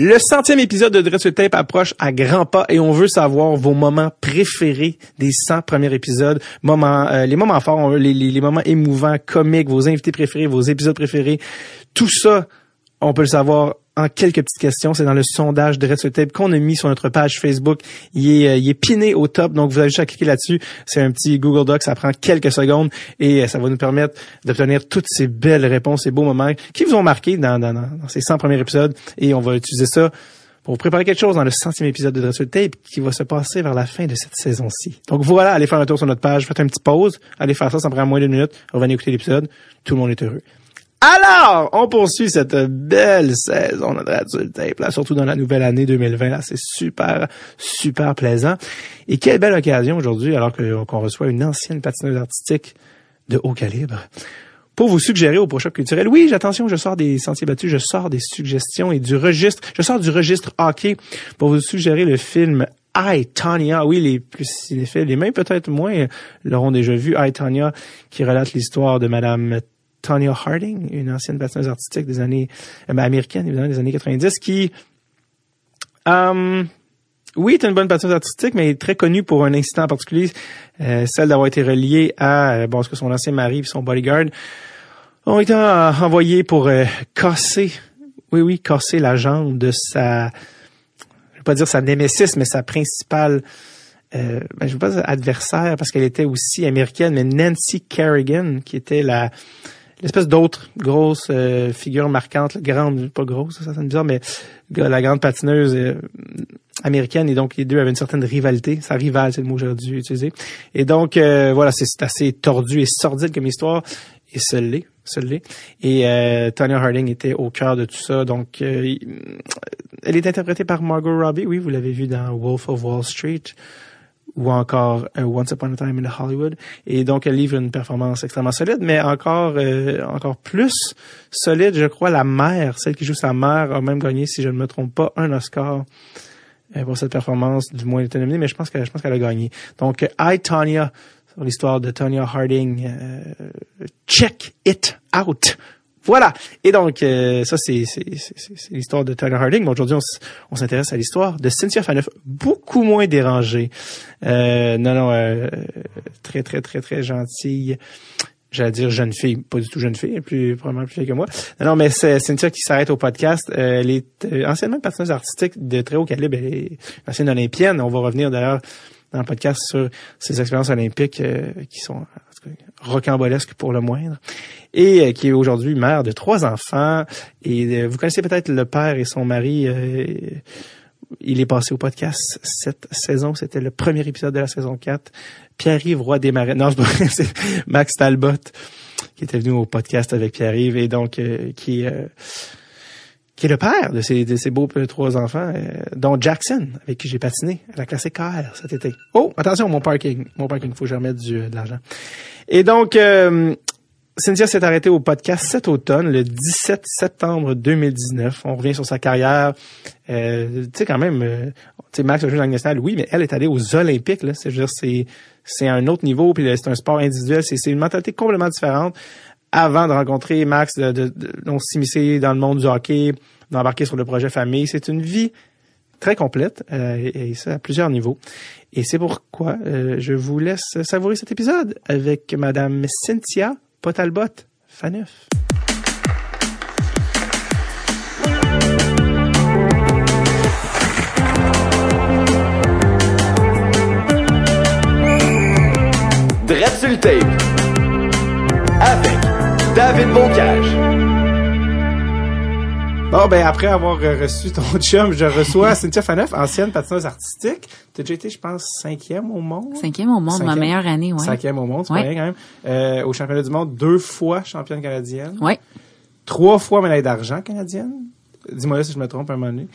Le centième épisode de Dress Tape approche à grands pas et on veut savoir vos moments préférés des 100 premiers épisodes, moments, euh, les moments forts, les, les, les moments émouvants, comiques, vos invités préférés, vos épisodes préférés. Tout ça, on peut le savoir en quelques petites questions. C'est dans le sondage de Red Tape qu'on a mis sur notre page Facebook. Il est, euh, il est piné au top, donc vous avez juste à cliquer là-dessus. C'est un petit Google Doc, ça prend quelques secondes et euh, ça va nous permettre d'obtenir toutes ces belles réponses, ces beaux moments qui vous ont marqué dans, dans, dans ces 100 premiers épisodes. Et on va utiliser ça pour préparer quelque chose dans le centième épisode de Dressel Tape qui va se passer vers la fin de cette saison-ci. Donc voilà, allez faire un tour sur notre page, faites une petite pause, allez faire ça, ça prend moins d'une minute, revenez écouter l'épisode, tout le monde est heureux. Alors, on poursuit cette belle saison de Dreadful Tape, là, surtout dans la nouvelle année 2020. Là, c'est super, super plaisant. Et quelle belle occasion aujourd'hui, alors qu'on reçoit une ancienne patineuse artistique de haut calibre, pour vous suggérer au prochain culturel. Oui, attention, je sors des sentiers battus, je sors des suggestions et du registre, je sors du registre hockey pour vous suggérer le film I, Tanya, oui, les plus cinéphiles, les mêmes peut-être moins l'auront déjà vu, I, Tanya, qui relate l'histoire de Madame Tonya Harding, une ancienne patineuse artistique des années euh, ben, américaine, évidemment, des années 90, qui euh, oui, est une bonne patineuse artistique, mais très connue pour un incident en particulier, euh, celle d'avoir été reliée à bon, que son ancien mari et son bodyguard ont été envoyés pour casser, oui, oui, casser la jambe de sa, je vais pas dire sa némésis, mais sa principale ben, je veux pas dire adversaire parce qu'elle était aussi américaine, mais Nancy Kerrigan, qui était la l'espèce d'autre grosse euh, figure marquante, grande, pas grosse, ça sonne bizarre, mais la grande patineuse euh, américaine, et donc les deux avaient une certaine rivalité. Ça rivale, c'est le mot dû utiliser. Et donc, euh, voilà, c'est assez tordu et sordide comme histoire, et ce l'est. Et euh, Tanya Harding était au cœur de tout ça, donc elle est interprétée par Margot Robbie, oui, vous l'avez vu dans Wolf of Wall Street, ou encore euh, Once Upon a Time in Hollywood. Et donc, elle livre une performance extrêmement solide, mais encore euh, encore plus solide, je crois, la mère, celle qui joue sa mère, a même gagné, si je ne me trompe pas, un Oscar euh, pour cette performance, du moins elle était nominée, mais je pense qu'elle a gagné. Donc, I, Tanya, sur l'histoire de Tanya Harding, check it out. Voilà. Et donc, euh, ça, c'est, l'histoire de Tyler Harding. Mais aujourd'hui, on, s'intéresse à l'histoire de Cynthia Faneuf, beaucoup moins dérangée. Euh, non, non, euh, très, très, très, très gentille. J'allais dire jeune fille, pas du tout jeune fille, plus probablement plus vieille que moi. Non, non, mais c'est Cynthia qui s'arrête au podcast. elle est anciennement patineuse artistique de très haut calibre. Elle est ancienne olympienne. On va revenir d'ailleurs dans le podcast sur ses expériences olympiques qui sont rocambolesque pour le moindre, et euh, qui est aujourd'hui mère de trois enfants. Et euh, vous connaissez peut-être le père et son mari. Euh, il est passé au podcast cette saison. C'était le premier épisode de la saison 4. Pierre-Yves Roy des Marais. Non, c'est Max Talbot qui était venu au podcast avec Pierre-Yves et donc qui qui est le père de ces, de ces beaux trois enfants, dont Jackson, avec qui j'ai patiné à la classique KR cet été. Oh, attention, mon parking. Mon parking, faut que je remette du, de l'argent. Et donc, euh, Cynthia s'est arrêtée au podcast cet automne, le 17 septembre 2019. On revient sur sa carrière. Euh, tu sais, quand même, euh, tu sais, Max a joué dans national, oui, mais elle est allée aux Olympiques, là. C'est, c'est, c'est un autre niveau, puis c'est un sport individuel. C'est, c'est une mentalité complètement différente. Avant de rencontrer Max, de, de, de, s'immiscer dans le monde du hockey, d'embarquer sur le projet famille, c'est une vie très complète, euh, et, ça à plusieurs niveaux. Et c'est pourquoi euh, je vous laisse savourer cet épisode avec Madame Cynthia Potalbot Faneuf. Tape avec David Bocage. Bon, ben après avoir reçu ton chum, je reçois Cynthia Faneuf, ancienne patineuse artistique. Tu as déjà été, je pense, cinquième au monde? Cinquième au monde, ma meilleure année, oui. Cinquième au monde, c'est ouais. quand même. Euh, au championnat du monde, deux fois championne canadienne. Oui. Trois fois médaille d'argent canadienne. Dis-moi si je me trompe un moment donné.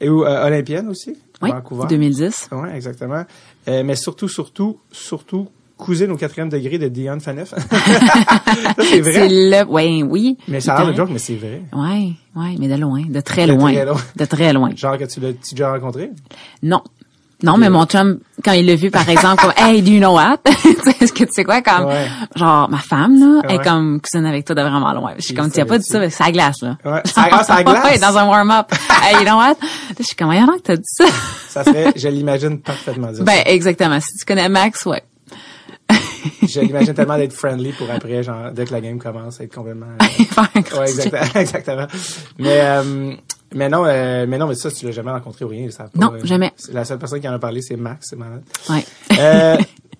Et euh, olympienne aussi. Oui, Vancouver. 2010. Oui, exactement. Euh, mais surtout, surtout, surtout cousine au quatrième degré de Dion Faneuf. c'est vrai. C'est le, ouais, oui. Mais ça a l'air de joke, mais c'est vrai. Oui, oui, mais de loin, de très loin. De très loin. Genre que tu l'as déjà rencontré? Non. Non, mais mon chum, quand il l'a vu, par exemple, comme, hey, do you know what? Est-ce que tu sais quoi, comme, Ouais. genre, ma femme, là, Ouais. est comme cousine avec toi de vraiment loin. Je suis Il comme, tu as pas dit ça, mais c'est à la glace, là. Ouais. C'est à- c'est à la glace? ouais, dans un warm-up. hey, you know what? Je suis comme, voyons donc que t'as dit ça. Ça serait, je l'imagine parfaitement dire ben, exactement. Si tu connais Max, ouais. l'imagine tellement d'être friendly pour après, genre, dès que la game commence, être complètement... euh, ouais, exactement, exactement. Mais, euh, mais non, euh, mais non, mais ça, tu l'as jamais rencontré ou rien, pas, Non, euh, jamais. La seule personne qui en a parlé, c'est Max, c'est malade. Ouais.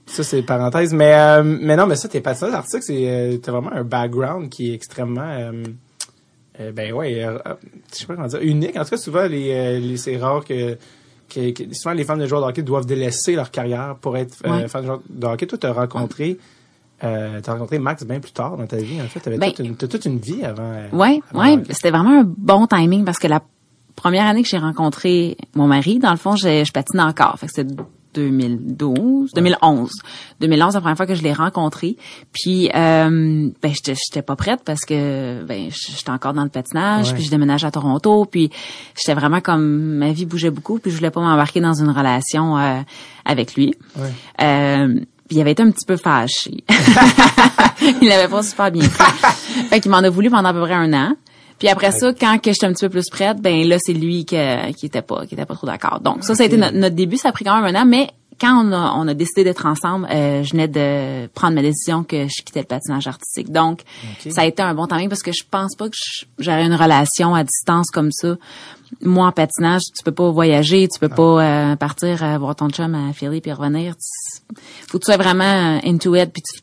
Ça, c'est parenthèse. Mais, mais non, mais ça, t'es patineuse artistique, c'est, t'as vraiment un background qui est extrêmement, ben ouais, je sais pas comment dire, unique. En tout cas, souvent, les, les c'est rare que, que, que- souvent les fans de joueurs de hockey doivent délaisser leur carrière pour être euh, Ouais. fan de joueurs de hockey. Toi, t'as rencontré, euh, t'as rencontré Max bien plus tard dans ta vie. En fait, t'avais Ben- toute, une, t'as toute une vie avant. euh, Ouais, avant ouais, hockey. c'était vraiment un bon timing parce que la première année que j'ai rencontré mon mari, dans le fond, j'ai- je patine encore. Fait que c'était 2012, 2011. 2011, la première fois que je l'ai rencontré. Puis, euh, ben, j'étais j'étais pas prête parce que, ben, j'étais encore dans le patinage, Ouais. puis je déménageais à Toronto, puis j'étais vraiment comme, ma vie bougeait beaucoup, puis je voulais pas m'embarquer dans une relation euh, avec lui. Ouais. Euh, puis il avait été un petit peu fâché. il l'avait pas super bien pris. fait qu'il m'en a voulu pendant à peu près un an. Puis après ça, quand que j'étais un petit peu plus prête, ben là c'est lui que- qui était pas qui était pas trop d'accord. Donc ça, ça a été notre, notre début. Ça a pris quand même un an, mais quand on a, on a décidé d'être ensemble, euh, je venais de prendre ma décision que je quittais le patinage artistique. Donc ça a été un bon timing parce que je pense pas que j'aurais une relation à distance comme ça. Moi en patinage, tu peux pas voyager, tu peux pas euh, partir euh, voir ton chum à Philly puis revenir. Tu- faut que tu sois vraiment euh, into it puis tu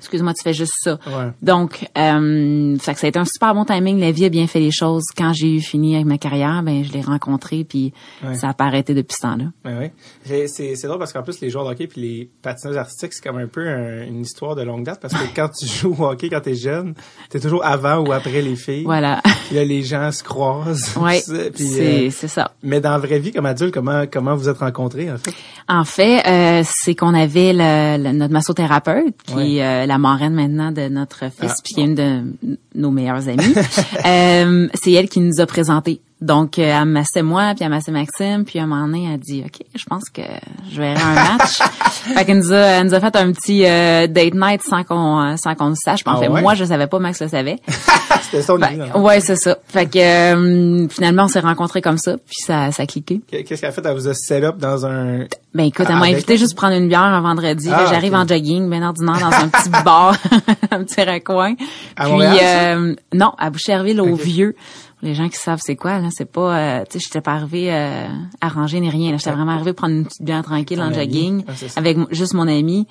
excuse-moi, tu fais juste ça. Ouais. Donc, euh, fait que ça a été un super bon timing. La vie a bien fait les choses. Quand j'ai eu fini avec ma carrière, ben je l'ai rencontré, puis Ouais. ça a pas arrêté depuis ce temps-là. Ben oui. C'est- drôle parce qu'en plus, les joueurs de hockey puis les patineurs artistiques, c'est comme un peu un- une histoire de longue date parce que quand tu joues au hockey quand t'es jeune, t'es toujours avant ou après les filles. Voilà. Puis là, les gens se croisent. c'est euh, c'est ça. mais dans la vraie vie, comme adulte, comment comment vous êtes rencontrés en fait? En fait, euh, c'est qu'on avait le, le- notre massothérapeute, qui Ouais. La marraine maintenant de notre fils, Ah, puis qui est une de nos meilleures amies. Euh, c'est elle qui nous a présentés. Donc, euh, elle me massait moi, puis elle massait Maxime, puis à un moment donné, elle a dit, OK, je pense que je verrai un match. fait qu'elle nous a, elle nous a fait un petit euh, date night sans qu'on euh, sans qu'on le sache. Puis en Ah fait, ouais? moi, je savais pas, Max le savait. C'était son idée. Ben, non? ouais, c'est ça. Fait que euh, finalement, on s'est rencontrés comme ça, puis ça, ça a cliqué. Qu'est-ce qu'elle a fait? Elle vous a set up dans un... Ben écoute, elle Ah, m'a invité juste prendre une bière un vendredi. Ah, J'arrive en jogging, bien ordinaire, dans un petit bar, un petit recoin. À Puis Montréal, ça? euh, non, à Boucherville, au Ok. Vieux. Les gens qui savent c'est quoi, là, c'est pas, euh, tu sais, j'étais pas arrivée euh, arrangée ni rien. J'étais vraiment arrivée prendre une petite bière tranquille en jogging Ah, avec juste mon ami.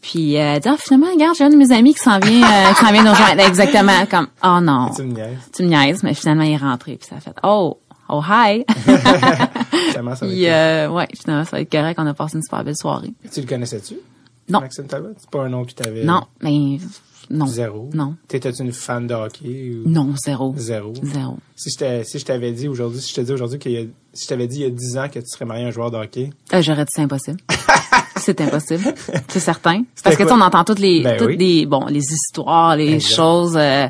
Puis euh, elle dit, ah, finalement, regarde, j'ai un de mes amis qui s'en vient, euh, qui s'en vient nous rejoindre. Exactement, comme, oh non, Tu me niaises. tu me niaises, mais finalement il est rentré puis ça a fait, oh, oh hi. Comment ça va être? euh, ouais, finalement ça va être correct. On a passé une super belle soirée. Tu le connaissais-tu? Non. Maxime Talbot? C'est pas un nom qui t'avait... Non, mais non. Zéro? Non. T'étais-tu une fan de hockey? Ou... Non, zéro. Zéro. Zéro. Si je si je t'avais dit aujourd'hui, si je te dis aujourd'hui qu'il y a, si je t'avais dit il y a 10 ans que tu serais marié à un joueur de hockey, Euh, J'aurais dit c'est impossible. c'est impossible. C'est certain. Parce que tu on entend toutes les Ben toutes oui. les bon les histoires, les choses euh,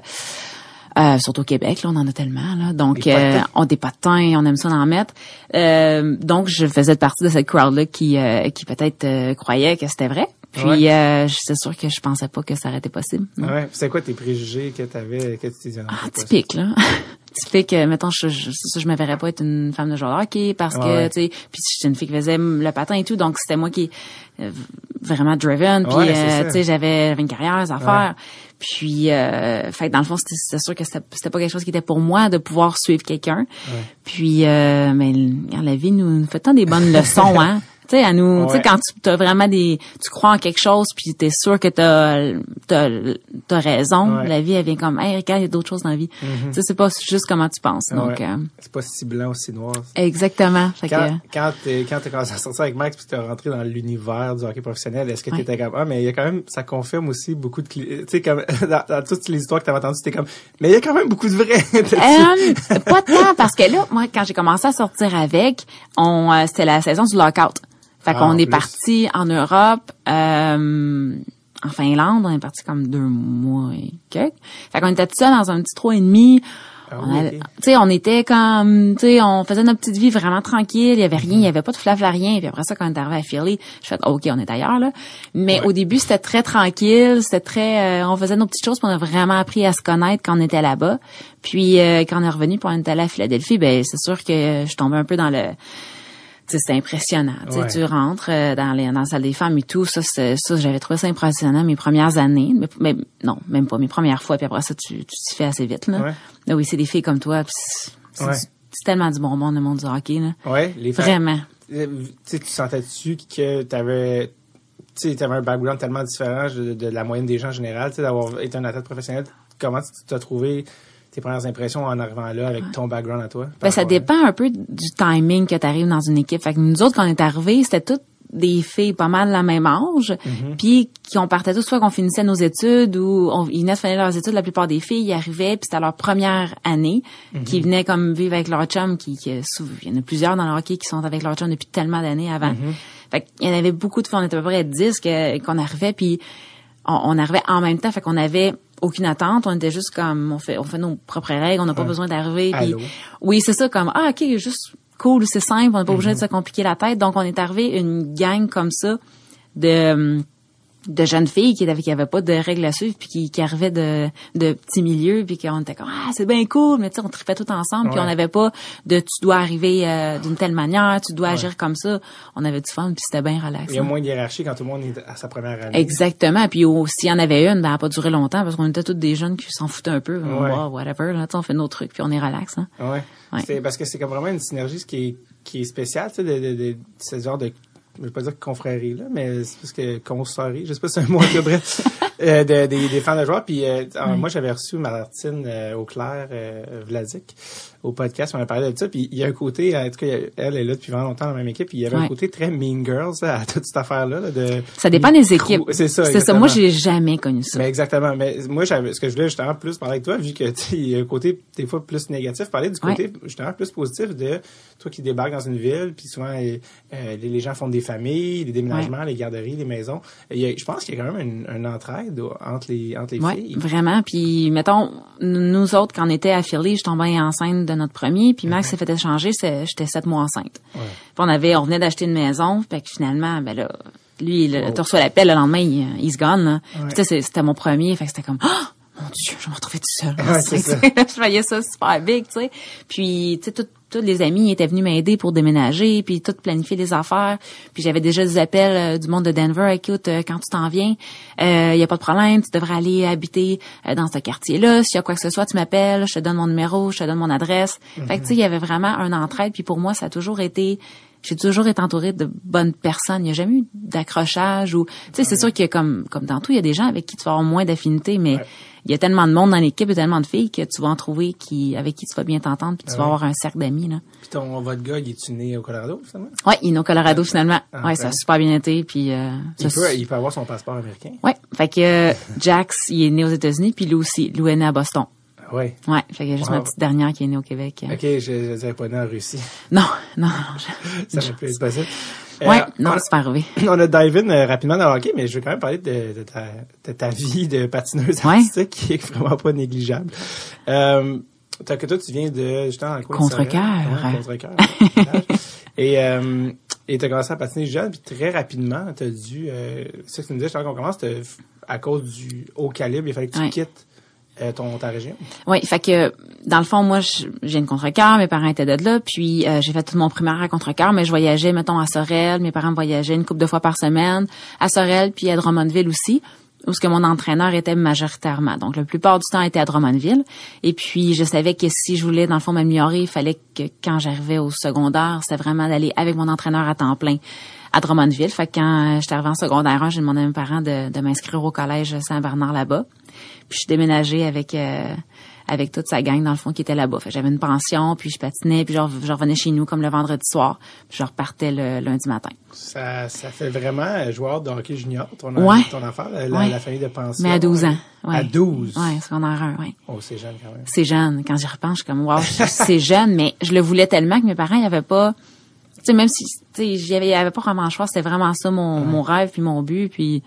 euh, surtout au Québec, là, on en a tellement. Là. Donc, euh, on des patins, on aime ça en mettre. Euh, donc, je faisais partie de cette crowd-là qui, euh, qui peut-être euh, croyait que c'était vrai. Puis, Ouais. euh, c'est sûr que je pensais pas que ça aurait été possible. non. ouais. C'est quoi tes préjugés que t'avais, que tu Ah, typique, là. typique, euh, mettons, je, je, ça, je me verrais pas être une femme de joueur de hockey parce que, Ouais. tu sais, puis j'étais une fille qui faisait le patin et tout, donc c'était moi qui euh, vraiment driven, puis, euh, tu sais, j'avais une carrière, des affaires. Puis, euh, fait que dans le fond, c'était sûr que c'était pas quelque chose qui était pour moi de pouvoir suivre quelqu'un. Puis, euh, mais regarde, la vie nous, nous fait tant des bonnes leçons, hein. Tu sais, à nous, tu sais, quand tu as vraiment des, tu crois en quelque chose, puis t'es sûr que t'as, t'as, t'as raison, Ouais. la vie, elle vient comme, hey, regarde, il y a d'autres choses dans la vie. Tu sais, c'est pas juste comment tu penses. Donc, euh, C'est pas si blanc ou si noir. exactement. Fait que, Quand, quand t'es, quand commencé à sortir avec Max puis t'es rentré dans l'univers du hockey professionnel, est-ce que t'étais comme, ah, mais il y a quand même, ça confirme aussi beaucoup de, tu sais, comme, dans, dans toutes les histoires que t'avais entendues, c'était comme, mais il y a quand même beaucoup de vrai. Euh, pas tant, parce que là, moi, quand j'ai commencé à sortir avec, on, euh, c'était la saison du lockout. Fait Ah, qu'on est parti en Europe, euh, en Finlande, on est parti comme deux mois et quelques. Fait qu'on était tout seul dans un petit trois et demi. Ah On sais, était comme, tu sais, on faisait notre petite vie vraiment tranquille. Il y avait rien, il y avait pas de flafla rien. Puis après ça, quand on est arrivé à Philly, je fais, ok, on est ailleurs là. Mais Ouais. au début, c'était très tranquille, c'était très, euh, on faisait nos petites choses, puis on a vraiment appris à se connaître quand on était là-bas. Puis euh, quand on est revenu, pour on est allé à Philadelphie, ben c'est sûr que je tombais un peu dans le c'est impressionnant. Tu sais, Ouais. Tu rentres euh, dans, les, dans la salle des femmes et tout. Ça, ça j'avais trouvé ça impressionnant mes premières années. Mais, mais non, même pas mes premières fois. Puis après ça, tu t'y fais assez vite. Là. Ouais. Là, oui, c'est des filles comme toi. C'est Ouais. tellement du bon monde, le monde du hockey. Là. Ouais, les. Vraiment. Euh, Tu sentais-tu que tu sais, t'avais un background tellement différent de, de la moyenne des gens en général, d'avoir été un athlète professionnel? Comment tu t'as trouvé tes premières impressions en arrivant là avec ton background à toi? Ben, ça à- dépend un peu du timing que tu arrives dans une équipe. Fait que nous autres, quand on est arrivés, c'était toutes des filles pas mal de la même âge, puis qui on partait tous soit qu'on finissait nos études ou on, ils venaient de finir leurs études. La plupart des filles y arrivaient, puis c'était leur première année, qui venaient comme vivre avec leur chum, qui, qui il y en a plusieurs dans le hockey qui sont avec leur chum depuis tellement d'années avant. Fait qu'il y en avait beaucoup de filles, on était à peu près 10 que- qu'on arrivait, puis on, on arrivait en même temps, fait qu'on avait aucune attente, on était juste comme on fait on fait nos propres règles, on n'a pas besoin d'arriver. Oui, c'est ça comme ah OK, juste cool, c'est simple, on n'est pas obligé de se compliquer la tête. Donc on est arrivé une gang comme ça de de jeunes filles qui avaient, qui avaient pas de règles à suivre puis qui, qui arrivaient de, de petits milieux puis qu'on était comme ah c'est bien cool mais tu sais on tripait tout ensemble puis on n'avait pas de tu dois arriver euh, d'une telle manière tu dois agir comme ça on avait du fun puis c'était bien relax Il y a hein. moins de hiérarchie quand tout le monde est à sa première année. Exactement. Puis s'il y en avait une, ben, elle n'a pas duré longtemps parce qu'on était toutes des jeunes qui s'en foutaient un peu. On Ouais. whatever. Là, on fait nos trucs puis on est relax. Hein. Ouais. Ouais. C'est parce que c'est comme vraiment une synergie ce qui est, qui est spéciale, tu sais, de, de, de, ce genre de, je vais pas dire confrérie, là, mais c'est parce que consorie, je sais pas si c'est un mot que bref, euh, de- des, des fans de joueurs. Puis, euh, alors, moi, j'avais reçu Martine euh, Auclair, euh, Vlasic, au podcast, on a parlé de ça. Puis, il y a un côté, en tout cas, elle est là depuis vraiment longtemps dans la même équipe, puis il y avait un Ouais. côté très Mean Girls là, à toute cette affaire-là. là, de, Ça dépend des équipes. C'est ça, C'est ça. Moi, j'ai jamais connu ça. Mais exactement. Mais moi, j'avais, ce que je voulais justement plus parler avec toi, vu que il y a un côté des fois plus négatif, parler du côté justement plus positif de toi qui débarques dans une ville, puis souvent euh, euh, les, les gens font des familles, les déménagements, les garderies, les maisons. Il y a- je pense qu'il y a quand même une, une entraide entre les entre les Ouais, filles. vraiment. Puis, mettons, nous autres, quand on était à Philly, je tombais enceinte de notre premier, puis Max s'est fait échanger, c'est- j'étais sept mois enceinte. Ouais. Puis on avait, on venait d'acheter une maison, fait que finalement, ben là, lui, il tu reçois l'appel le lendemain, il, he's gone. Là. Puis c'était mon premier, fait que c'était comme, ah, mon Dieu, je me retrouver tout seul. Ouais, c'est ça. je voyais ça super big, tu sais. Puis, tu sais, tout- tous les amis étaient venus m'aider pour déménager, puis tout planifier les affaires. Puis j'avais déjà des appels euh, du monde de Denver. Écoute, euh, quand tu t'en viens, il y a pas de problème, tu devrais aller habiter euh, dans ce quartier-là. S'il y a quoi que ce soit, tu m'appelles, je te donne mon numéro, je te donne mon adresse. Fait que tu sais, il y avait vraiment un entraide. Puis pour moi, ça a toujours été j'ai toujours été entourée de bonnes personnes. Il n'y a jamais eu d'accrochage ou, tu sais, c'est sûr que comme, comme dans tout, il y a des gens avec qui tu vas avoir moins d'affinité, mais Ouais. il y a tellement de monde dans l'équipe et tellement de filles que tu vas en trouver qui, avec qui tu vas bien t'entendre puis tu vas Ouais. avoir un cercle d'amis, là. Puis ton votre gars, il est né au Colorado finalement? Ouais, il est au Colorado finalement. Ah, ouais, ça a super bien été puis, euh, Il ça- peut il peut avoir son passeport américain. Ouais, fait que euh, Jax, il est né aux États-Unis puis lui aussi, Lou est né à Boston. Ah Ouais. Fait qu'il y a juste Wow. ma petite dernière qui est née au Québec. Ok, je, je dirais pas né en Russie. Non, non, non. je- Ça aurait pu être possible. Ouais, Euh, non, on- c'est pas arrivé. On a dive in euh, rapidement dans le hockey, mais je veux quand même parler de, de ta, de ta vie de patineuse Ouais. artistique qui est vraiment pas négligeable. Euh, t'as que toi, tu viens de justement dans Contrecœur. Contrecœur. et euh, et t'as commencé à patiner jeune, puis très rapidement, t'as dû. Euh, c'est ça que tu me disais, justement, qu'on commence, à cause du haut calibre, il fallait que tu Ouais. quittes euh, ton ta région? Oui, fait que dans le fond, moi, j'ai une contrecoeur, mes parents étaient de là, puis euh, j'ai fait tout mon primaire à contrecoeur, mais je voyageais, mettons, à Sorel, mes parents voyageaient une couple de fois par semaine, à Sorel, puis à Drummondville aussi, où ce que mon entraîneur était majoritairement. Donc, la plupart du temps, était à Drummondville. Et puis, je savais que si je voulais, dans le fond, m'améliorer, il fallait que quand j'arrivais au secondaire, c'était vraiment d'aller avec mon entraîneur à temps plein à Drummondville. Fait que quand j'étais arrivée en secondaire 1, j'ai demandé à mes parents de, de m'inscrire au collège Saint-Bernard là-bas. Puis je suis déménagée avec euh, avec toute sa gang dans le fond qui était là-bas. J'avais une pension, puis je patinais, puis je, re- je revenais chez nous comme le vendredi soir, puis je repartais le lundi matin. Ça, ça fait vraiment joueur de hockey junior, ton, Ouais. ton affaire, la, la- Ouais. la famille de pension. Mais à 12 ans. Ouais. À 12. Ouais, secondaire 1, ouais. Oh, c'est jeune quand même. C'est jeune. Quand j'y repense, je suis comme, wow, c'est jeune, mais je le voulais tellement que mes parents, ils avaient pas, tu sais, même si, tu sais, j'y avais, il y avait pas vraiment le choix, c'était vraiment ça mon, mon rêve puis mon but, puis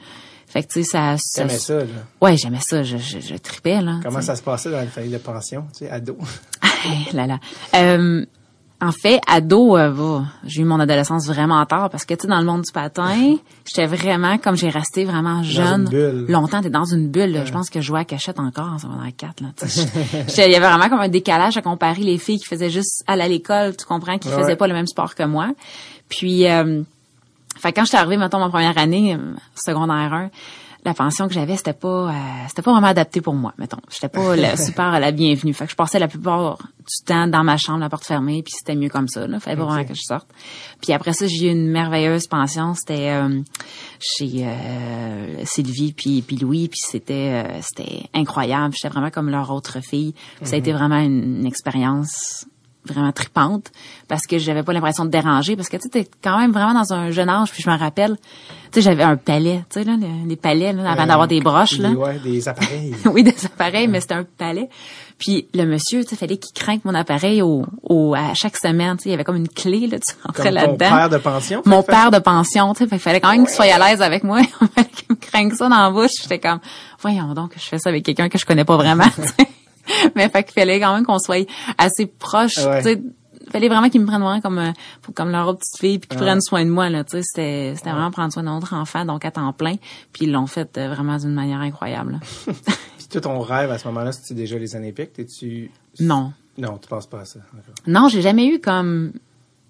Fait que, tu sais, ça... ça T'aimais ça, là? Ouais, j'aimais ça. Je, je, je tripais, là. Comment ça se passait dans la famille de pension, tu sais, ado? là, là. Euh, en fait, ado, euh, j'ai eu mon adolescence vraiment tard parce que, tu sais, dans le monde du patin, j'étais vraiment, comme j'ai resté vraiment jeune. une bulle. Longtemps, t'es dans une bulle. Je pense que je jouais à cachette encore en secondaire 4, là. Il y avait vraiment comme un décalage à comparer les filles qui faisaient juste aller à l'école, tu comprends, qui Ouais. faisaient pas le même sport que moi. Puis, euh, fait que quand j'étais arrivée, mettons, ma première année, euh, secondaire 1, la pension que j'avais, c'était pas, euh, c'était pas vraiment adapté pour moi, mettons. J'étais pas la, super la bienvenue. Fait que je passais la plupart du temps dans ma chambre, la porte fermée, puis c'était mieux comme ça, là. Fallait pas vraiment que je sorte. Puis après ça, j'ai eu une merveilleuse pension. C'était euh, chez euh, Sylvie puis, puis Louis, puis c'était euh, c'était incroyable. J'étais vraiment comme leur autre fille. Ça a été vraiment une, une expérience vraiment tripante parce que j'avais pas l'impression de déranger parce que tu t'es quand même vraiment dans un jeune âge puis je me rappelle tu sais j'avais un palais tu sais là les, les palais là, avant Euh, d'avoir des broches là Des, ouais, des appareils. oui, des appareils, mais c'était un palais. Puis le monsieur, tu sais, fallait qu'il craque mon appareil au, au, à chaque semaine. Tu sais, il y avait comme une clé, là, tu rentrais Comme ton là-dedans. père de pension. Mon fait- père de pension, tu sais, qu'il fallait quand même qu'il soit à l'aise avec moi. Il fallait qu'il me craigne ça dans la bouche. J'étais comme, voyons donc, je fais ça avec quelqu'un que je connais pas vraiment. Mais fait qu'il fallait quand même qu'on soit assez proche, Ouais. tu sais. Fallait vraiment qu'ils me prennent vraiment comme euh, comme leur autre petite fille puis qu'ils Ouais. prennent soin de moi là, tu sais, c'était c'était vraiment prendre soin de notre enfant donc à temps plein, puis ils l'ont fait euh, vraiment d'une manière incroyable. Puis toi, ton rêve à ce moment-là, c'était déjà les Olympiques? T'es-tu... Non. Non, tu penses pas à ça. Non, j'ai jamais eu comme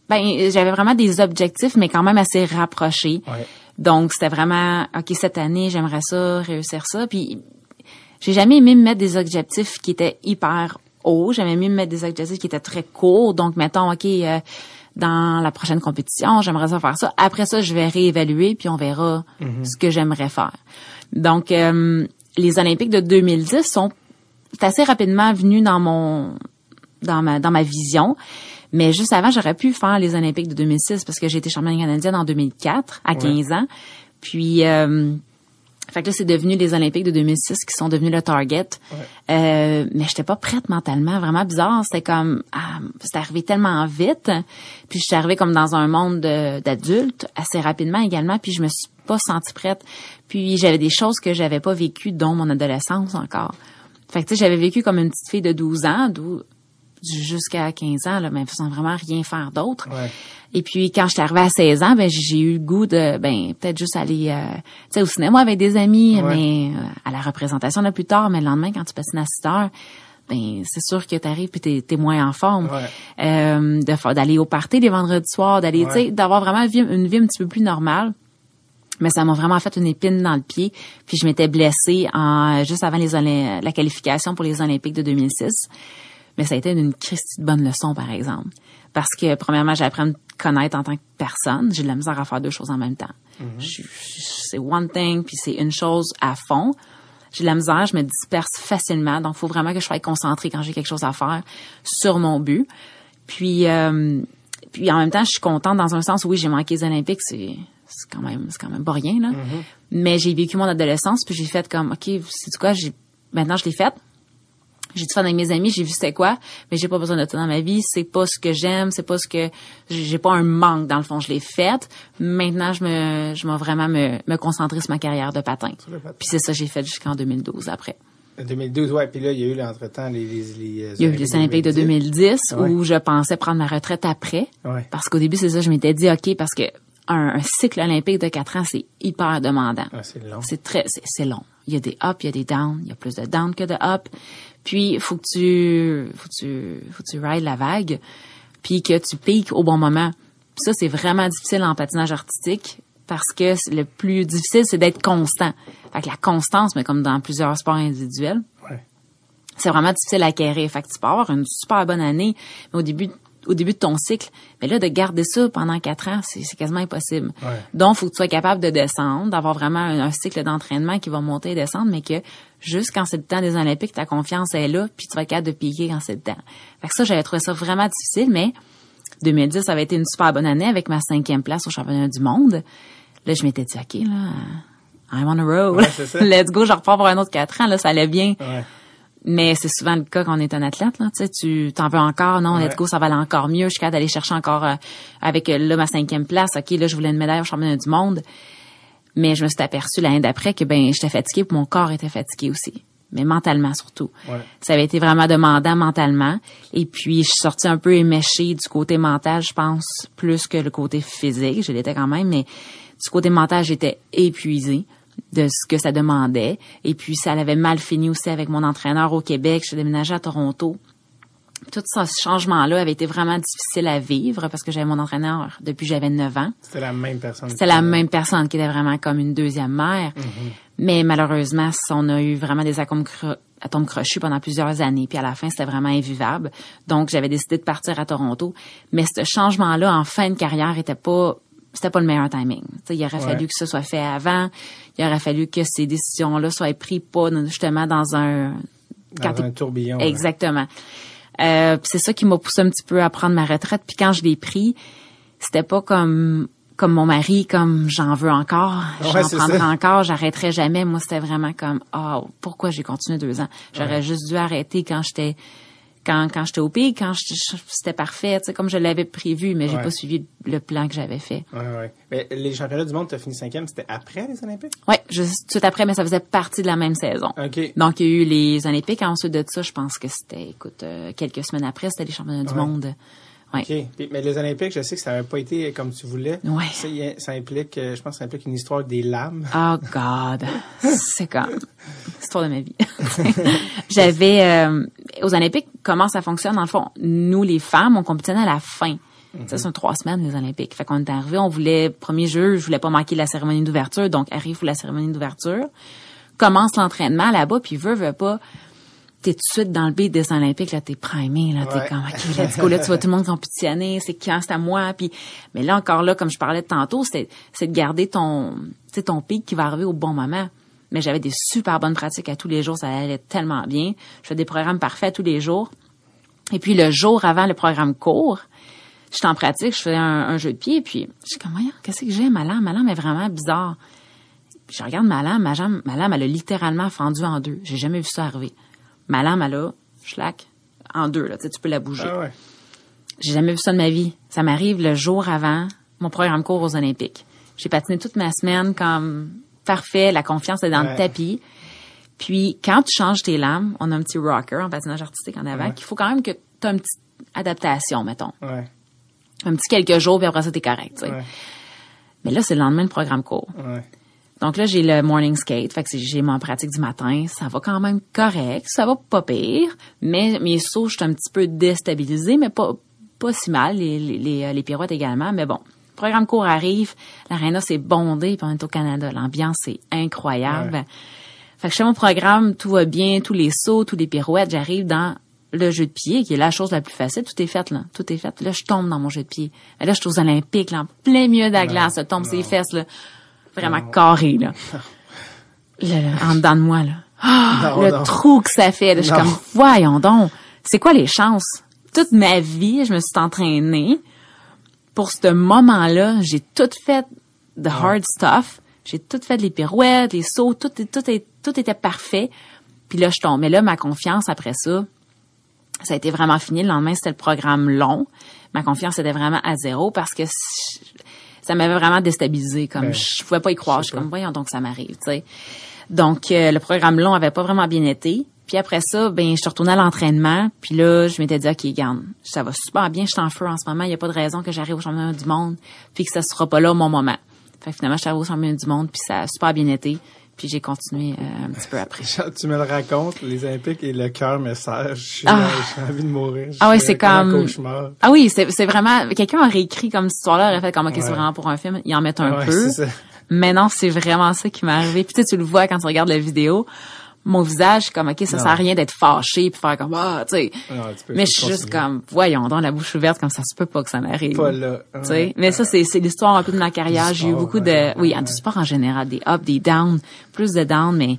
ben j'avais vraiment des objectifs mais quand même assez rapprochés. Ouais. Donc c'était vraiment OK cette année, j'aimerais ça, réussir ça puis j'ai jamais aimé me mettre des objectifs qui étaient hyper hauts, j'aimais aimé me mettre des objectifs qui étaient très courts. Donc mettons OK euh, dans la prochaine compétition, j'aimerais ça faire ça. Après ça, je vais réévaluer puis on verra ce que j'aimerais faire. Donc euh, les Olympiques de 2010 sont assez rapidement venus dans mon dans ma dans ma vision. Mais juste avant, j'aurais pu faire les Olympiques de 2006 parce que j'ai été championne canadienne en 2004 à 15 ans. Puis euh, fait que là c'est devenu les Olympiques de 2006 qui sont devenus le target. Euh, mais j'étais pas prête mentalement, vraiment bizarre, c'était comme ah, c'est arrivé tellement vite. Puis je suis arrivée comme dans un monde de- d'adultes assez rapidement également, puis je me suis pas sentie prête. Puis j'avais des choses que j'avais pas vécues dont mon adolescence encore. Fait que tu sais, j'avais vécu comme une petite fille de 12 ans, d'où jusqu'à 15 ans, là, mais sans vraiment rien faire d'autre. Ouais. Et puis quand j'étais arrivée à 16 ans, ben j'ai eu le goût de ben peut-être juste aller euh, tu sais au cinéma avec des amis, Ouais. mais euh, à la représentation là plus tard, mais le lendemain quand tu passes une à 6 heures, ben c'est sûr que tu arrives puis t'es es moins en forme. Ouais. Euh, de d'aller au party les vendredis soirs, d'aller tu sais d'avoir vraiment une vie, une vie un petit peu plus normale. Mais ça m'a vraiment fait une épine dans le pied. Puis je m'étais blessée en juste avant les la qualification pour les Olympiques de 2006. Mais ça a été une Christie de bonne leçon, par exemple. Parce que, premièrement, j'ai appris à me connaître en tant que personne. J'ai de la misère à faire deux choses en même temps. Je- C'est one thing, puis c'est une chose à fond. J'ai de la misère, je me disperse facilement. Donc, il faut vraiment que je sois concentrée quand j'ai quelque chose à faire sur mon but. Puis, euh, puis en même temps, je suis contente dans un sens où oui, j'ai manqué les Olympiques, c'est c'est quand même c'est quand même pas rien là. Mais j'ai vécu mon adolescence puis j'ai fait comme OK, c'est quoi, j'ai maintenant je l'ai faite. J'ai du fun avec mes amis, j'ai vu c'était quoi, mais j'ai pas besoin de ça dans ma vie, c'est pas ce que j'aime, c'est pas ce que j'ai pas un manque dans le fond, je l'ai faite. Maintenant, je me je vais vraiment me, me concentrer sur ma carrière de patin. Puis c'est ça que j'ai fait jusqu'en 2012 après. 2012, ouais. Puis là, il y a eu, entre-temps, les, les, les, euh, Il y a eu les Olympiques de 2010 Ouais. où je pensais prendre ma retraite après. Ouais. Parce qu'au début, c'est ça, je m'étais dit, OK, parce que un, un cycle olympique de quatre ans, c'est hyper demandant. Ah, c'est long. C'est très, c'est long. Il y a des ups, il y a des downs, il y a plus de downs que de ups. Puis, faut que tu, faut que tu, faut que tu rides la vague, puis que tu piques au bon moment. Puis ça, c'est vraiment difficile en patinage artistique parce que le plus difficile, c'est d'être constant. Fait que la constance, mais comme dans plusieurs sports individuels, c'est vraiment difficile à acquérir. Fait que tu peux avoir une super bonne année, mais au début, au début de ton cycle, mais là, de garder ça pendant quatre ans, c'est quasiment impossible. Ouais. Donc, faut que tu sois capable de descendre, d'avoir vraiment un, un cycle d'entraînement qui va monter et descendre, mais que juste quand c'est le temps des Olympiques, ta confiance est là, puis tu vas être capable de piquer quand c'est le temps. Fait que ça, j'avais trouvé ça vraiment difficile, mais 2010, ça avait été une super bonne année avec ma cinquième place au championnat du monde. Là, je m'étais dit, OK, là, I'm on a roll. Ouais. Let's go, je repars pour un autre quatre ans, là, ça allait bien. Ouais. Mais c'est souvent le cas quand on est un athlète, là. Tu sais, tu t'en veux encore, non, let's Ouais. go, ça va aller encore mieux. Je suis capable d'aller chercher encore euh, avec euh, là ma cinquième place. Ok, là, je voulais une médaille au championnat du monde. Mais je me suis aperçue l'année d'après que ben j'étais fatiguée, puis mon corps était fatigué aussi, mais mentalement surtout. Ouais. Ça avait été vraiment demandant mentalement. Et puis je suis sortie un peu éméchée du côté mental, je pense, plus que le côté physique. Je l'étais quand même, mais du côté mental, j'étais épuisée de ce que ça demandait. Et puis ça avait mal fini aussi avec mon entraîneur au Québec. Je suis déménagée à Toronto tout ce changement-là avait été vraiment difficile à vivre parce que j'avais mon entraîneur depuis que j'avais 9 ans. C'était la même personne. C'était la même personne qui était vraiment comme une deuxième mère. Mais malheureusement, on a eu vraiment des atomes, cro- atomes crochus pendant plusieurs années. Puis à la fin, c'était vraiment invivable. Donc, j'avais décidé de partir à Toronto. Mais ce changement-là, en fin de carrière, était pas c'était pas le meilleur timing. Il aurait Ouais. fallu que ça soit fait avant. Il aurait fallu que ces décisions-là soient prises pas justement dans un... Dans un tourbillon. Exactement. Euh, c'est ça qui m'a poussé un petit peu à prendre ma retraite. Puis quand je l'ai pris, c'était pas comme comme mon mari, comme j'en veux encore, Ouais, j'en prendrai ça. encore, j'arrêterai jamais. Moi, c'était vraiment comme ah pourquoi j'ai continué deux ans? J'aurais juste dû arrêter quand j'étais quand quand j'étais au pays, quand c'était parfait, tu sais comme je l'avais prévu, mais j'ai Ouais. pas suivi le plan que j'avais fait. Ouais, ouais. Mais les championnats du monde, tu as fini cinquième, c'était après les Olympiques? Ouais, juste tout après, mais ça faisait partie de la même saison. OK. Donc, il y a eu les Olympiques. Ensuite de ça, je pense que c'était, écoute, euh, quelques semaines après, c'était les championnats du monde. Ouais. OK. Puis- mais les Olympiques, je sais que ça n'avait pas été comme tu voulais. Ouais. Ça, implique, euh, je pense que ça implique une histoire des lames. Oh God, c'est comme l'histoire de ma vie. J'avais euh, aux Olympiques, comment ça fonctionne dans le fond Nous, les femmes, on compétitionnait à la fin. Ça, c'est trois semaines les Olympiques. Fait qu'on est arrivé, on voulait premier jeu, je voulais pas manquer la cérémonie d'ouverture, donc arrive pour la cérémonie d'ouverture. Commence l'entraînement là-bas, puis veut veut pas. T'es tout de suite dans le beat des Olympiques, là, t'es primé, là, t'es Ouais. comme, OK, let's go, là, tu vois tout le monde compétitionner, c'est quand, c'est à moi, puis, mais là, encore là, comme je parlais de tantôt, c'est, c'est de garder ton, tu ton pic qui va arriver au bon moment. Mais j'avais des super bonnes pratiques à tous les jours, ça allait tellement bien. Je fais des programmes parfaits tous les jours. Et puis, le jour avant le programme court, j'étais en pratique, je faisais un, un jeu de pied, puis, je suis comme, voyons, qu'est-ce que j'ai, ma lame? Ma lame est vraiment bizarre. Puis je regarde ma lame, ma, jambe, ma lame, elle a littéralement fendu en deux. J'ai jamais vu ça arriver. Ma lame, elle a, schlac, en deux, là, tu peux la bouger. Ah ouais. J'ai jamais vu ça de ma vie. Ça m'arrive le jour avant mon programme court aux Olympiques. J'ai patiné toute ma semaine comme parfait, la confiance est dans Ouais. le tapis. Puis quand tu changes tes lames, on a un petit rocker en patinage artistique en avant, Ouais. qu'il faut quand même que tu aies une petite adaptation, mettons. Ouais. Un petit quelques jours, puis après ça, t'es correct. Mais là, c'est le lendemain, le programme court. Donc là, j'ai le morning skate, fait que j'ai mon pratique du matin. Ça va quand même correct, ça va pas pire, mais mes sauts, je suis un petit peu déstabilisée, mais pas pas si mal, les, les, les, les pirouettes également, mais bon. Le programme court arrive, l'aréna c'est bondé, puis on est au Canada, l'ambiance c'est incroyable. Ouais. Fait que je fais mon programme, tout va bien, tous les sauts, tous les pirouettes, j'arrive dans le jeu de pied, qui est la chose la plus facile, tout est fait, là. Tout est fait. Là, je tombe dans mon jeu de pied. Là, je suis aux Olympiques, là, en plein milieu de la glace, là, tombe ses fesses, là. Vraiment carré, là. Là, en dedans de moi, là. Ah, Non, le non. trou que ça fait, là. Je suis comme, voyons donc. C'est quoi les chances? Toute ma vie, je me suis entraînée. Pour ce moment-là, j'ai tout fait the hard stuff. J'ai tout fait les pirouettes, les sauts, tout, tout, tout était parfait. Puis là, je tombe. Mais là, ma confiance après ça, ça a été vraiment fini. Le lendemain, c'était le programme long. Ma confiance était vraiment à zéro parce que ça m'avait vraiment déstabilisé. Comme Ben, je pouvais pas y croire. je suis comme voyons donc ça m'arrive. tu sais. Donc euh, le programme long avait pas vraiment bien été. Puis après ça, ben je suis retournée à l'entraînement. Puis là, je m'étais dit ok, garde, ça va super bien. Je suis en feu en ce moment. Il y a pas de raison que j'arrive au championnat du monde puis que ça sera pas là au mon moment. Fait que finalement, je suis arrivée au championnat du monde puis ça a super bien été. Puis j'ai continué euh, un petit peu après. Tu me le racontes, les Olympiques et le cœur me serre. Ah. j'ai envie de mourir. Ah ouais, suis c'est un comme- cauchemar. Ah oui, c'est c'est vraiment quelqu'un aurait écrit comme cette histoire-là, aurait fait comme ok, c'est Ouais. vraiment pour un film, ils en mettent un Ouais, peu. c'est. Mais non, c'est vraiment ça qui m'est arrivé. Puis tu sais, tu le vois quand tu regardes la vidéo, mon visage, comme ok, ça Non. sert à rien d'être fâché puis faire comme ah, tu sais. Peux- Mais je suis juste comme voyons donc la bouche ouverte comme ça se peut pas que ça m'arrive. Pas là. Tu sais, mais ça c'est c'est l'histoire un peu de ma carrière. J'ai eu beaucoup ouais, de oui, ouais. du sport en général, des ups, des downs, plus de downs, mais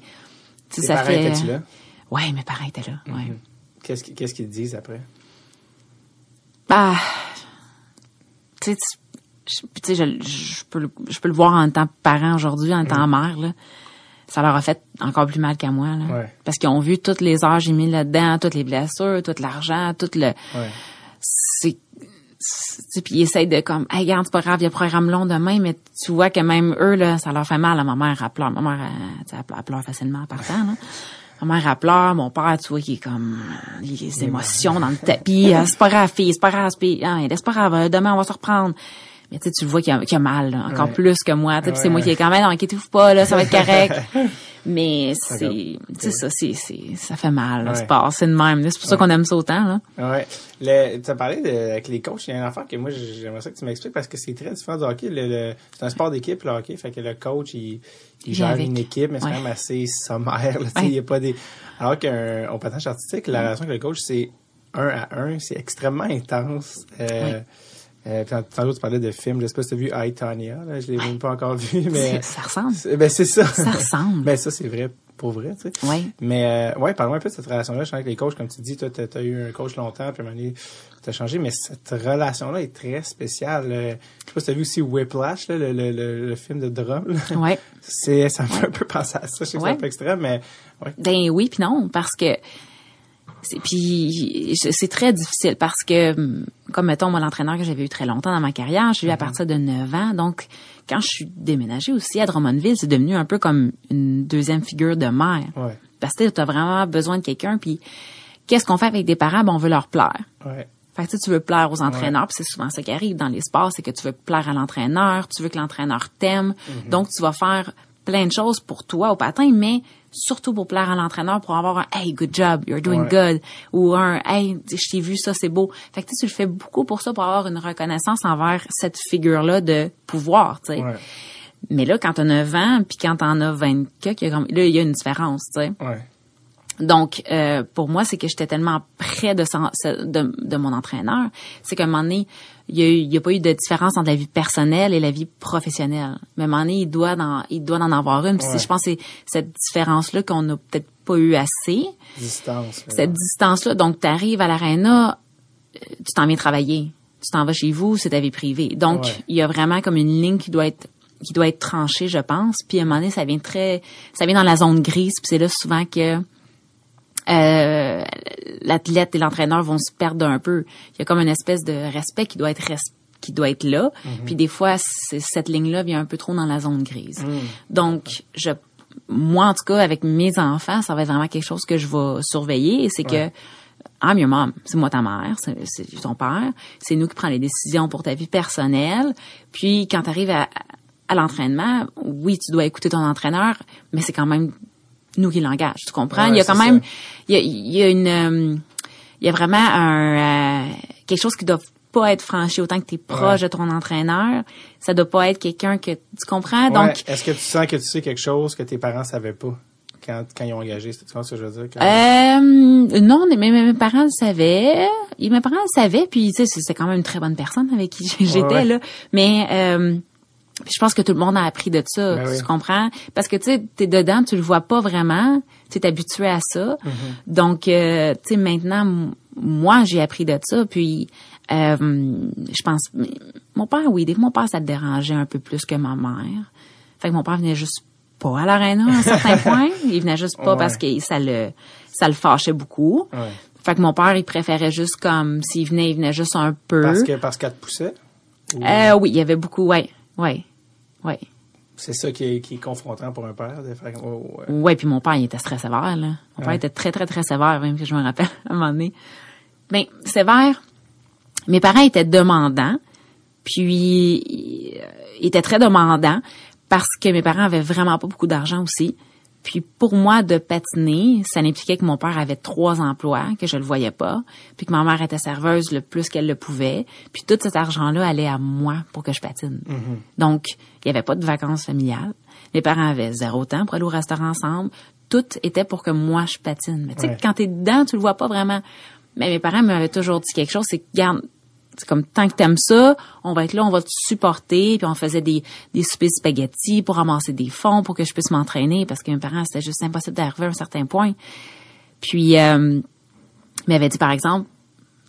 tu sais, ça parents fait. étaient-tu là? Ouais, mes parents étaient là. Ouais. Qu'est-ce qu'ils qu'est-ce qu'ils te disent après? Bah, tu sais, je, je, peux, le- je peux le voir en tant que parent aujourd'hui, en tant que mère, là. Ça leur a fait encore plus mal qu'à moi, là. Ouais. Parce qu'ils ont vu toutes les heures que j'ai mis là-dedans, toutes les blessures, tout l'argent, tout le, Ouais. c'est, tu sais, puis ils essayent de comme, hey, regarde, c'est pas grave, il y a un programme long demain, mais tu vois que même eux, là, ça leur fait mal. Ma mère, elle pleure. Ma mère, elle, pleure facilement en partant, là. Ma mère, elle pleure. Mon père, tu vois, qui est comme, les émotions dans le tapis. Ah, c'est pas grave, fille, c'est pas grave, pas, ah, c'est pas grave, demain, on va se reprendre. Mais tu le vois qu'il a, a mal, là, encore Ouais. plus que moi. c'est moi qui est quand même, inquiétez-vous pas, là, ça va être correct. Mais c'est, D'accord. tu sais, ça, c'est, ça fait mal, là, Ouais. c'est pas, c'est de même. C'est pour ça qu'on aime ça autant, là. Ouais. Le, tu as parlé de, avec les coachs, il y a une affaire que moi, j'aimerais ça que tu m'expliques parce que c'est très différent du hockey. Le, le- c'est un sport d'équipe, le hockey. Fait que le coach, il, gère avec. une équipe, mais c'est quand même assez sommaire. Là. Il y a pas des... Alors qu'au patinage artistique, la relation avec le coach, c'est un à un. C'est extrêmement intense. Euh. Euh, tantôt, tu parlais de films. Je sais pas si tu as vu I, Tonya. Là, je l'ai même pas encore vu, mais... C'est- ça ressemble. c'est- Ben, c'est ça. Ça ressemble. ben, ça, c'est vrai pour vrai, tu sais. Ouais. Mais euh, ouais, parle-moi un peu de cette relation-là. Avec les coachs, comme tu dis, toi, t'as as eu un coach longtemps, puis à un moment donné, t'as changé, mais cette relation-là est très spéciale. Euh, je sais pas si t'as vu aussi Whiplash, là, le, le, le, le film de drum. là. Ouais. C'est, ça me fait un peu penser à ça. Je sais que c'est Ouais. un peu extrême, mais ouais. Ben oui puis non parce que c'est puis c'est très difficile parce que hum, comme mettons moi l'entraîneur que j'avais eu très longtemps dans ma carrière, j'ai eu à partir de 9 ans donc quand je suis déménagée aussi à Drummondville, c'est devenu un peu comme une deuxième figure de mère. Ouais. Parce que tu as vraiment besoin de quelqu'un puis qu'est-ce qu'on fait avec des parents? Ben on veut leur plaire. Ouais. Fait que tu veux plaire aux entraîneurs, puis c'est souvent ça qui arrive dans les sports, c'est que tu veux plaire à l'entraîneur, tu veux que l'entraîneur t'aime. Donc tu vas faire plein de choses pour toi au patin, mais surtout pour plaire à l'entraîneur pour avoir un hey good job, you're doing Ouais. good ou un hey je t'ai vu ça c'est beau. Fait que tu sais, tu le fais beaucoup pour ça pour avoir une reconnaissance envers cette figure là de pouvoir, tu sais. Ouais. Mais là quand t'as 9 ans puis quand t'en as 20 que, il y a comme- là il y a une différence, tu sais. Ouais. Donc, euh, pour moi, c'est que j'étais tellement près de, son- de, de mon entraîneur, c'est qu'à un moment donné, il y a, eu- il y a pas eu de différence entre la vie personnelle et la vie professionnelle. Mais à un moment donné, il doit, en, il doit en avoir une. Puis Ouais. je pense que c'est cette différence-là qu'on n'a peut-être pas eu assez, Distance. cette distance-là. Donc, tu arrives à l'aréna, euh, tu t'en viens travailler. Tu t'en vas chez vous, c'est ta vie privée. Donc, Ouais. il y a vraiment comme une ligne qui doit être qui doit être tranchée, je pense. Puis à un moment donné, ça vient très, ça vient dans la zone grise. Puis c'est là souvent que euh, l'athlète et l'entraîneur vont se perdre un peu. Il y a comme une espèce de respect qui doit être res- qui doit être là. Puis des fois, cette ligne-là vient un peu trop dans la zone grise. Donc, je, moi en tout cas, avec mes enfants, ça va être vraiment quelque chose que je vais surveiller. C'est Ouais. que I'm your mom. C'est moi ta mère, c'est c'est ton père. C'est nous qui prenons les décisions pour ta vie personnelle. Puis quand tu arrives à, à l'entraînement, oui, tu dois écouter ton entraîneur, mais c'est quand même nous qui l'engage. Tu comprends? Ouais, il y a quand même, il y a, il y a une, euh, il y a vraiment un euh, quelque chose qui doit pas être franchi autant que tu es proche Ouais. de ton entraîneur. Ça doit pas être quelqu'un que tu comprends? Ouais. Donc, Est-ce que tu sens que tu sais quelque chose que tes parents savaient pas quand, quand ils ont engagé? Tu vois ce que je veux dire? Quand- Euh, non, mais mes, mes parents le savaient. Et mes parents le savaient, puis tu sais, c'est quand même une très bonne personne avec qui j'étais Ouais, ouais. là. Mais euh, je pense que tout le monde a appris de ça, Ben oui. tu comprends? Parce que tu sais, t'es dedans, tu le vois pas vraiment, tu es habitué à ça. Mm-hmm. Donc, euh, tu sais, maintenant, moi, j'ai appris de ça, puis euh, je pense, mon père, oui, des fois, mon père, ça le dérangeait un peu plus que ma mère. Fait que mon père venait juste pas à l'aréna à un certain point. Il venait juste pas Ouais. parce que ça le, ça le fâchait beaucoup. Ouais. Fait que mon père, il préférait juste comme, s'il venait, il venait juste un peu. Parce que parce qu'elle te poussait? Ou Euh, oui, il y avait beaucoup, ouais, ouais, ouais. C'est ça qui est, qui est confrontant pour un père. De faire, oh, ouais. Ouais, puis mon père, il était très sévère, là. Mon père Ouais. était très, très, très sévère, même que je me rappelle, à un moment donné. Ben, sévère, mes parents étaient demandants, puis euh, ils étaient très demandants parce que mes parents avaient vraiment pas beaucoup d'argent aussi. Puis pour moi, de patiner, ça impliquait que mon père avait trois emplois, que je le voyais pas, puis que ma mère était serveuse le plus qu'elle le pouvait. Puis tout cet argent-là allait à moi pour que je patine. Donc, il y avait pas de vacances familiales. Mes parents avaient zéro temps pour aller au restaurant ensemble. Tout était pour que moi, je patine. Mais tu sais, Ouais. quand t'es dedans, tu le vois pas vraiment. Mais mes parents m'avaient toujours dit quelque chose, c'est que, garde, c'est comme tant que t'aimes ça, on va être là, on va te supporter. Puis on faisait des, des soupers spaghettis pour ramasser des fonds pour que je puisse m'entraîner parce que mes parents, c'était juste impossible d'arriver à un certain point. Puis, euh, ils m'avaient dit, par exemple,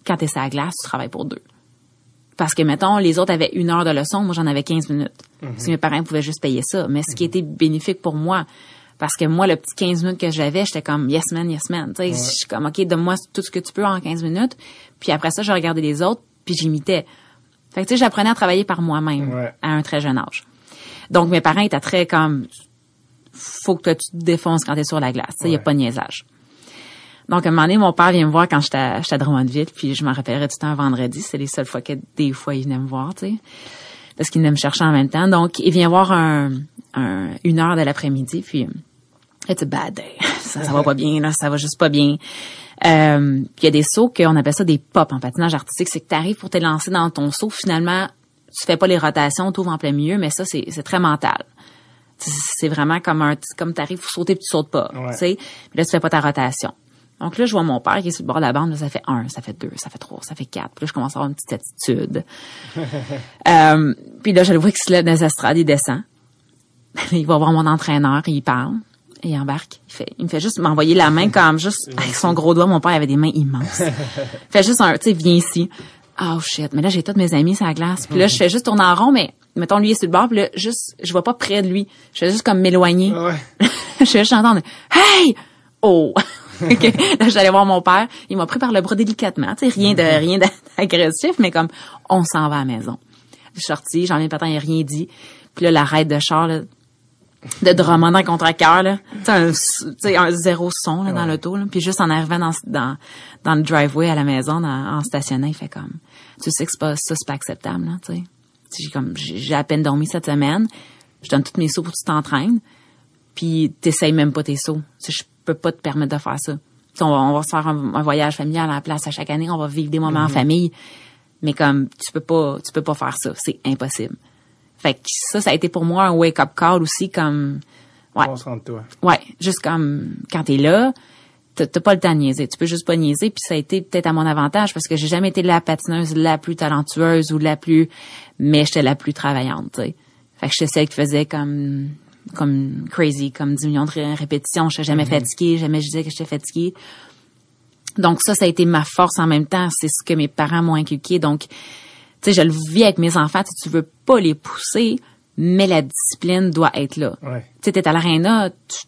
quand t'es sur la glace, tu travailles pour deux. Parce que, mettons, les autres avaient une heure de leçon, moi, j'en avais 15 minutes. Si mes parents pouvaient juste payer ça. Mais ce qui était bénéfique pour moi, parce que moi, le petit 15 minutes que j'avais, j'étais comme, yes man, yes man. Tu sais, je suis comme, OK, donne-moi tout ce que tu peux en 15 minutes. Puis après ça, je regardais les autres, puis j'imitais. Fait que tu sais, j'apprenais à travailler par moi-même Ouais. à un très jeune âge. Donc mes parents étaient très comme faut que toi, tu te défonces quand t'es sur la glace, tu sais, y a Ouais. pas de niaisage. Donc à un moment donné, mon père vient me voir quand j'étais à, à Drummondville, puis je m'en rappellerai tout le temps un vendredi, c'est les seules fois que des fois il venait me voir, tu sais. Parce qu'il venait me chercher en même temps. Donc il vient voir un, un- une heure de l'après-midi, puis It's a bad day. Ça, ça va pas bien, là. Ça va juste pas bien. Euh, puis il y a des sauts qu'on appelle ça des pop en patinage artistique. C'est que tu arrives pour te lancer dans ton saut. Finalement, tu fais pas les rotations, tu ouvres en plein milieu, mais ça, c'est c'est très mental. C'est- C'est vraiment comme un, comme t'arrives pour sauter puis tu sautes pas. Ouais. Tu sais. Puis là, tu fais pas ta rotation. Donc là, je vois mon père qui est sur le bord de la bande. Là, ça fait un, ça fait deux, ça fait trois, ça fait quatre. Puis là, je commence à avoir une petite attitude. euh, puis là, je le vois qui se lève dans les estrades, il descend. il va voir mon entraîneur, il parle, et il embarque. Il fait, il me fait juste m'envoyer la main comme juste avec son gros doigt. Mon père avait des mains immenses. il fait juste un, tu sais, viens ici. Oh shit, mais là j'ai tous mes amis sur la glace. Puis là je fais juste tourner en rond, mais mettons lui est sur le bord, puis là juste, je vais pas près de lui. Je fais juste comme m'éloigner. Ouais. je fais juste entendre Hey! Oh! Ok. Là, j'allais voir mon père. Il m'a pris par le bras délicatement. Tu sais, rien de, rien d'agressif, mais comme, on s'en va à la maison. Je suis sortie, j'en ai pas tant, il a rien dit. Puis là, l'arrêt de char, là, de Drummond dans contre cœur là. Tu sais, un, zéro son, là, dans l'auto, là. Puis juste en arrivant dans, dans, dans le driveway à la maison, dans- en stationnant, il fait comme, tu sais que c'est pas, ça, c'est pas acceptable, là, tu sais. J'ai comme, j'ai à peine dormi cette semaine. Je donne tous mes sauts pour que tu t'entraînes puis t'essayes même pas tes sauts. Tu sais, Je peux pas te permettre de faire ça. On va, on va se faire un, un voyage familial à la place à chaque année, on va vivre des moments en famille, mais comme tu peux pas, tu peux pas faire ça, c'est impossible. Fait que ça, ça a été pour moi un wake-up call aussi, comme ouais, On se rend de toi. ouais, juste comme quand t'es là, t'as pas le temps de niaiser, tu peux juste pas niaiser, puis ça a été peut-être à mon avantage parce que j'ai jamais été la patineuse la plus talentueuse ou la plus, mais j'étais la plus travaillante, tu sais. Fait que j'étais celle qui faisait comme comme crazy, comme 10 millions de ré- répétitions, j'étais jamais fatiguée, jamais je disais que j'étais fatiguée. Donc ça, ça a été ma force en même temps. C'est ce que mes parents m'ont inculqué. Donc, tu sais, je le vis avec mes enfants. Tu veux pas les pousser, mais la discipline doit être là. Ouais. Tu sais, t'es à l'aréna, tu,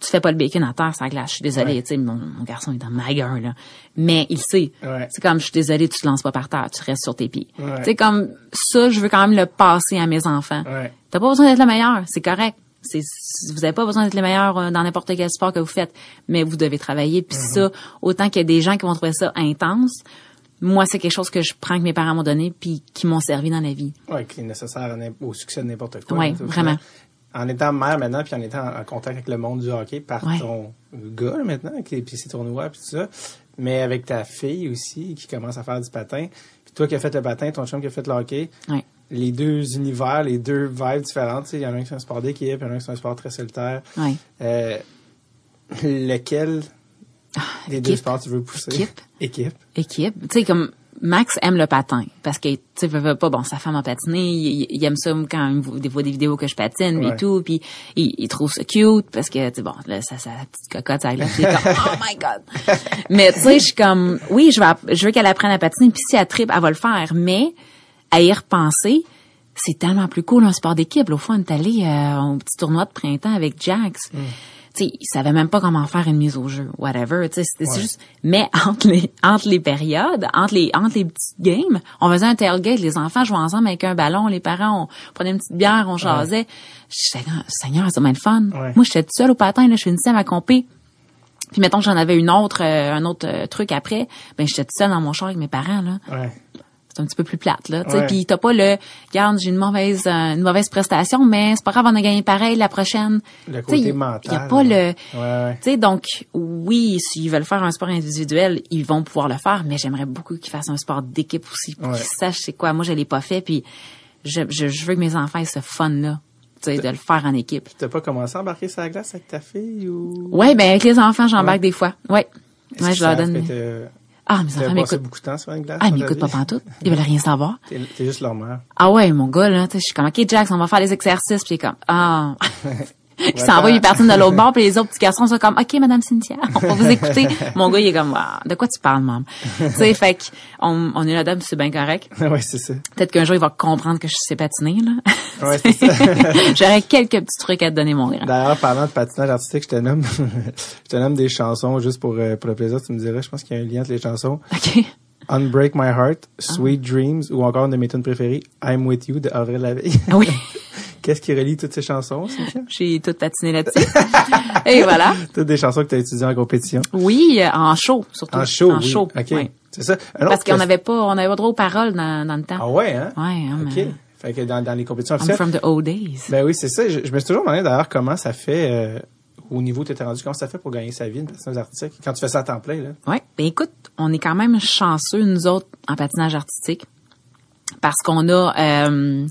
tu fais pas le bacon à terre, ça glace. Je suis désolée, Ouais. tu sais, mon, mon garçon est dans ma gueule, là. Mais il sait. Ouais. C'est comme, je suis désolée, tu te lances pas par terre, tu restes sur tes pieds. Ouais. Tu sais, comme, ça, je veux quand même le passer à mes enfants. T'as pas besoin d'être le meilleur, c'est correct. C'est, vous avez pas besoin d'être le meilleur euh, dans n'importe quel sport que vous faites, mais vous devez travailler. Puis ça, autant qu'il y a des gens qui vont trouver ça intense, moi, c'est quelque chose que je prends que mes parents m'ont donné puis qui m'ont servi dans la vie. Ouais, qui est nécessaire au succès de n'importe quoi. Au vraiment. En étant mère maintenant, puis en étant en contact avec le monde du hockey par Ouais. ton gars maintenant, qui puis ses tournois puis tout ça, mais avec ta fille aussi qui commence à faire du patin, puis toi qui as fait le patin, ton chum qui a fait le hockey, Ouais. les deux univers, les deux vibes différentes, tu sais, il y en a un qui c'est un sport d'équipe, il y en a un qui c'est un sport très solitaire. Ouais. Euh, lequel des deux sports tu veux pousser? Équipe. Équipe. équipe. Tu sais, comme Max aime le patin parce que tu sais, veut, pas, bon, sa femme a patiné, il, il aime ça quand il voit des des vidéos que je patine Ouais. et tout, puis il, il trouve ça cute parce que tu sais, bon, là, ça, ça, la petite cocotte, ça comme oh my god. Mais tu sais, je suis comme, oui, je veux, app- je veux qu'elle apprenne à patiner, puis si elle tripe, elle va le faire, mais à y repenser. C'est tellement plus cool un sport d'équipe. L'autre fois, on est allé euh, au petit tournoi de printemps avec Jax. Mm. Tu sais, il savait même pas comment faire une mise au jeu, whatever. Tu sais, c'était Ouais. juste. Mais entre les entre les périodes, entre les entre les petites games, on faisait un tailgate. Les enfants jouaient ensemble avec un ballon. Les parents, on prenait une petite bière, on jasait. J'étais là, Seigneur, c'est bien le fun. Ouais. Moi, j'étais toute seule au patin. Là, je finissais ma compé. Puis mettons que j'en avais une autre, euh, un autre euh, truc après, ben j'étais toute seule dans mon char avec mes parents là Ouais. C'est un petit peu plus plate là tu sais puis t'as pas le regarde j'ai une mauvaise euh, une mauvaise prestation mais c'est pas grave on a gagné pareil la prochaine Le Tu côté mental. y a pas le Ouais, tu sais donc oui s'ils veulent faire un sport individuel ils vont pouvoir le faire mais j'aimerais beaucoup qu'ils fassent un sport d'équipe aussi pour Ouais. qu'ils sachent c'est quoi moi je l'ai pas fait puis je, je, je veux que mes enfants aient ce fun là tu sais de le faire en équipe T'as pas commencé à embarquer sur la glace avec ta fille ou? ouais ben avec les enfants j'embarque Ouais. des fois ouais ouais je leur donne ah mes enfants m'écoutent beaucoup de temps sur une glace? ah ils m'écoutent pas pantoute ils veulent rien savoir T'es t'es juste leur mère. Ah ouais, mon gars, là, je suis comme, OK, Jax, on va faire les exercices, puis comme, ah. il s'en va, il partine de l'autre bord, puis les autres petits garçons sont comme, OK, Madame Cynthia, on va vous écouter. mon gars, il est comme, ah, de quoi tu parles, maman? tu sais, fait que, on, on est là-dedans, puis c'est bien correct. ouais, c'est ça. Peut-être qu'un jour, il va comprendre que je sais patiner, là. Ouais, c'est ça. J'aurais quelques petits trucs à te donner, mon grand. D'ailleurs, parlant de patinage artistique, je te nomme, je te nomme des chansons juste pour, euh, pour le plaisir. Tu me dirais, je pense qu'il y a un lien entre les chansons. OK. Unbreak My Heart, Sweet Dreams ou encore une de mes tunes préférées, I'm With You de Avril Lavigne. Ah Oui, Qu'est-ce qui relie toutes ces chansons, j'ai tout patiné là-dessus. Et voilà. Toutes des chansons que tu as étudiées en compétition. Oui, euh, en show surtout. En show, En oui. show. OK. oui. C'est ça. Parce qu'on n'avait pas, on avait pas droit aux paroles dans, dans le temps. Ah ouais, hein? Ouais, hein, OK. mais- Fait que dans, dans les compétitions I'm officielles. from the old days. Ben oui, c'est ça. Je, je me suis toujours demandé d'ailleurs comment ça fait euh, au niveau où tu étais rendu, comment ça fait pour gagner sa vie, une patineuse artistique, quand tu fais ça à temps plein, là. Ouais. Ben écoute, on est quand même chanceux nous autres en patinage artistique parce qu'on a euh,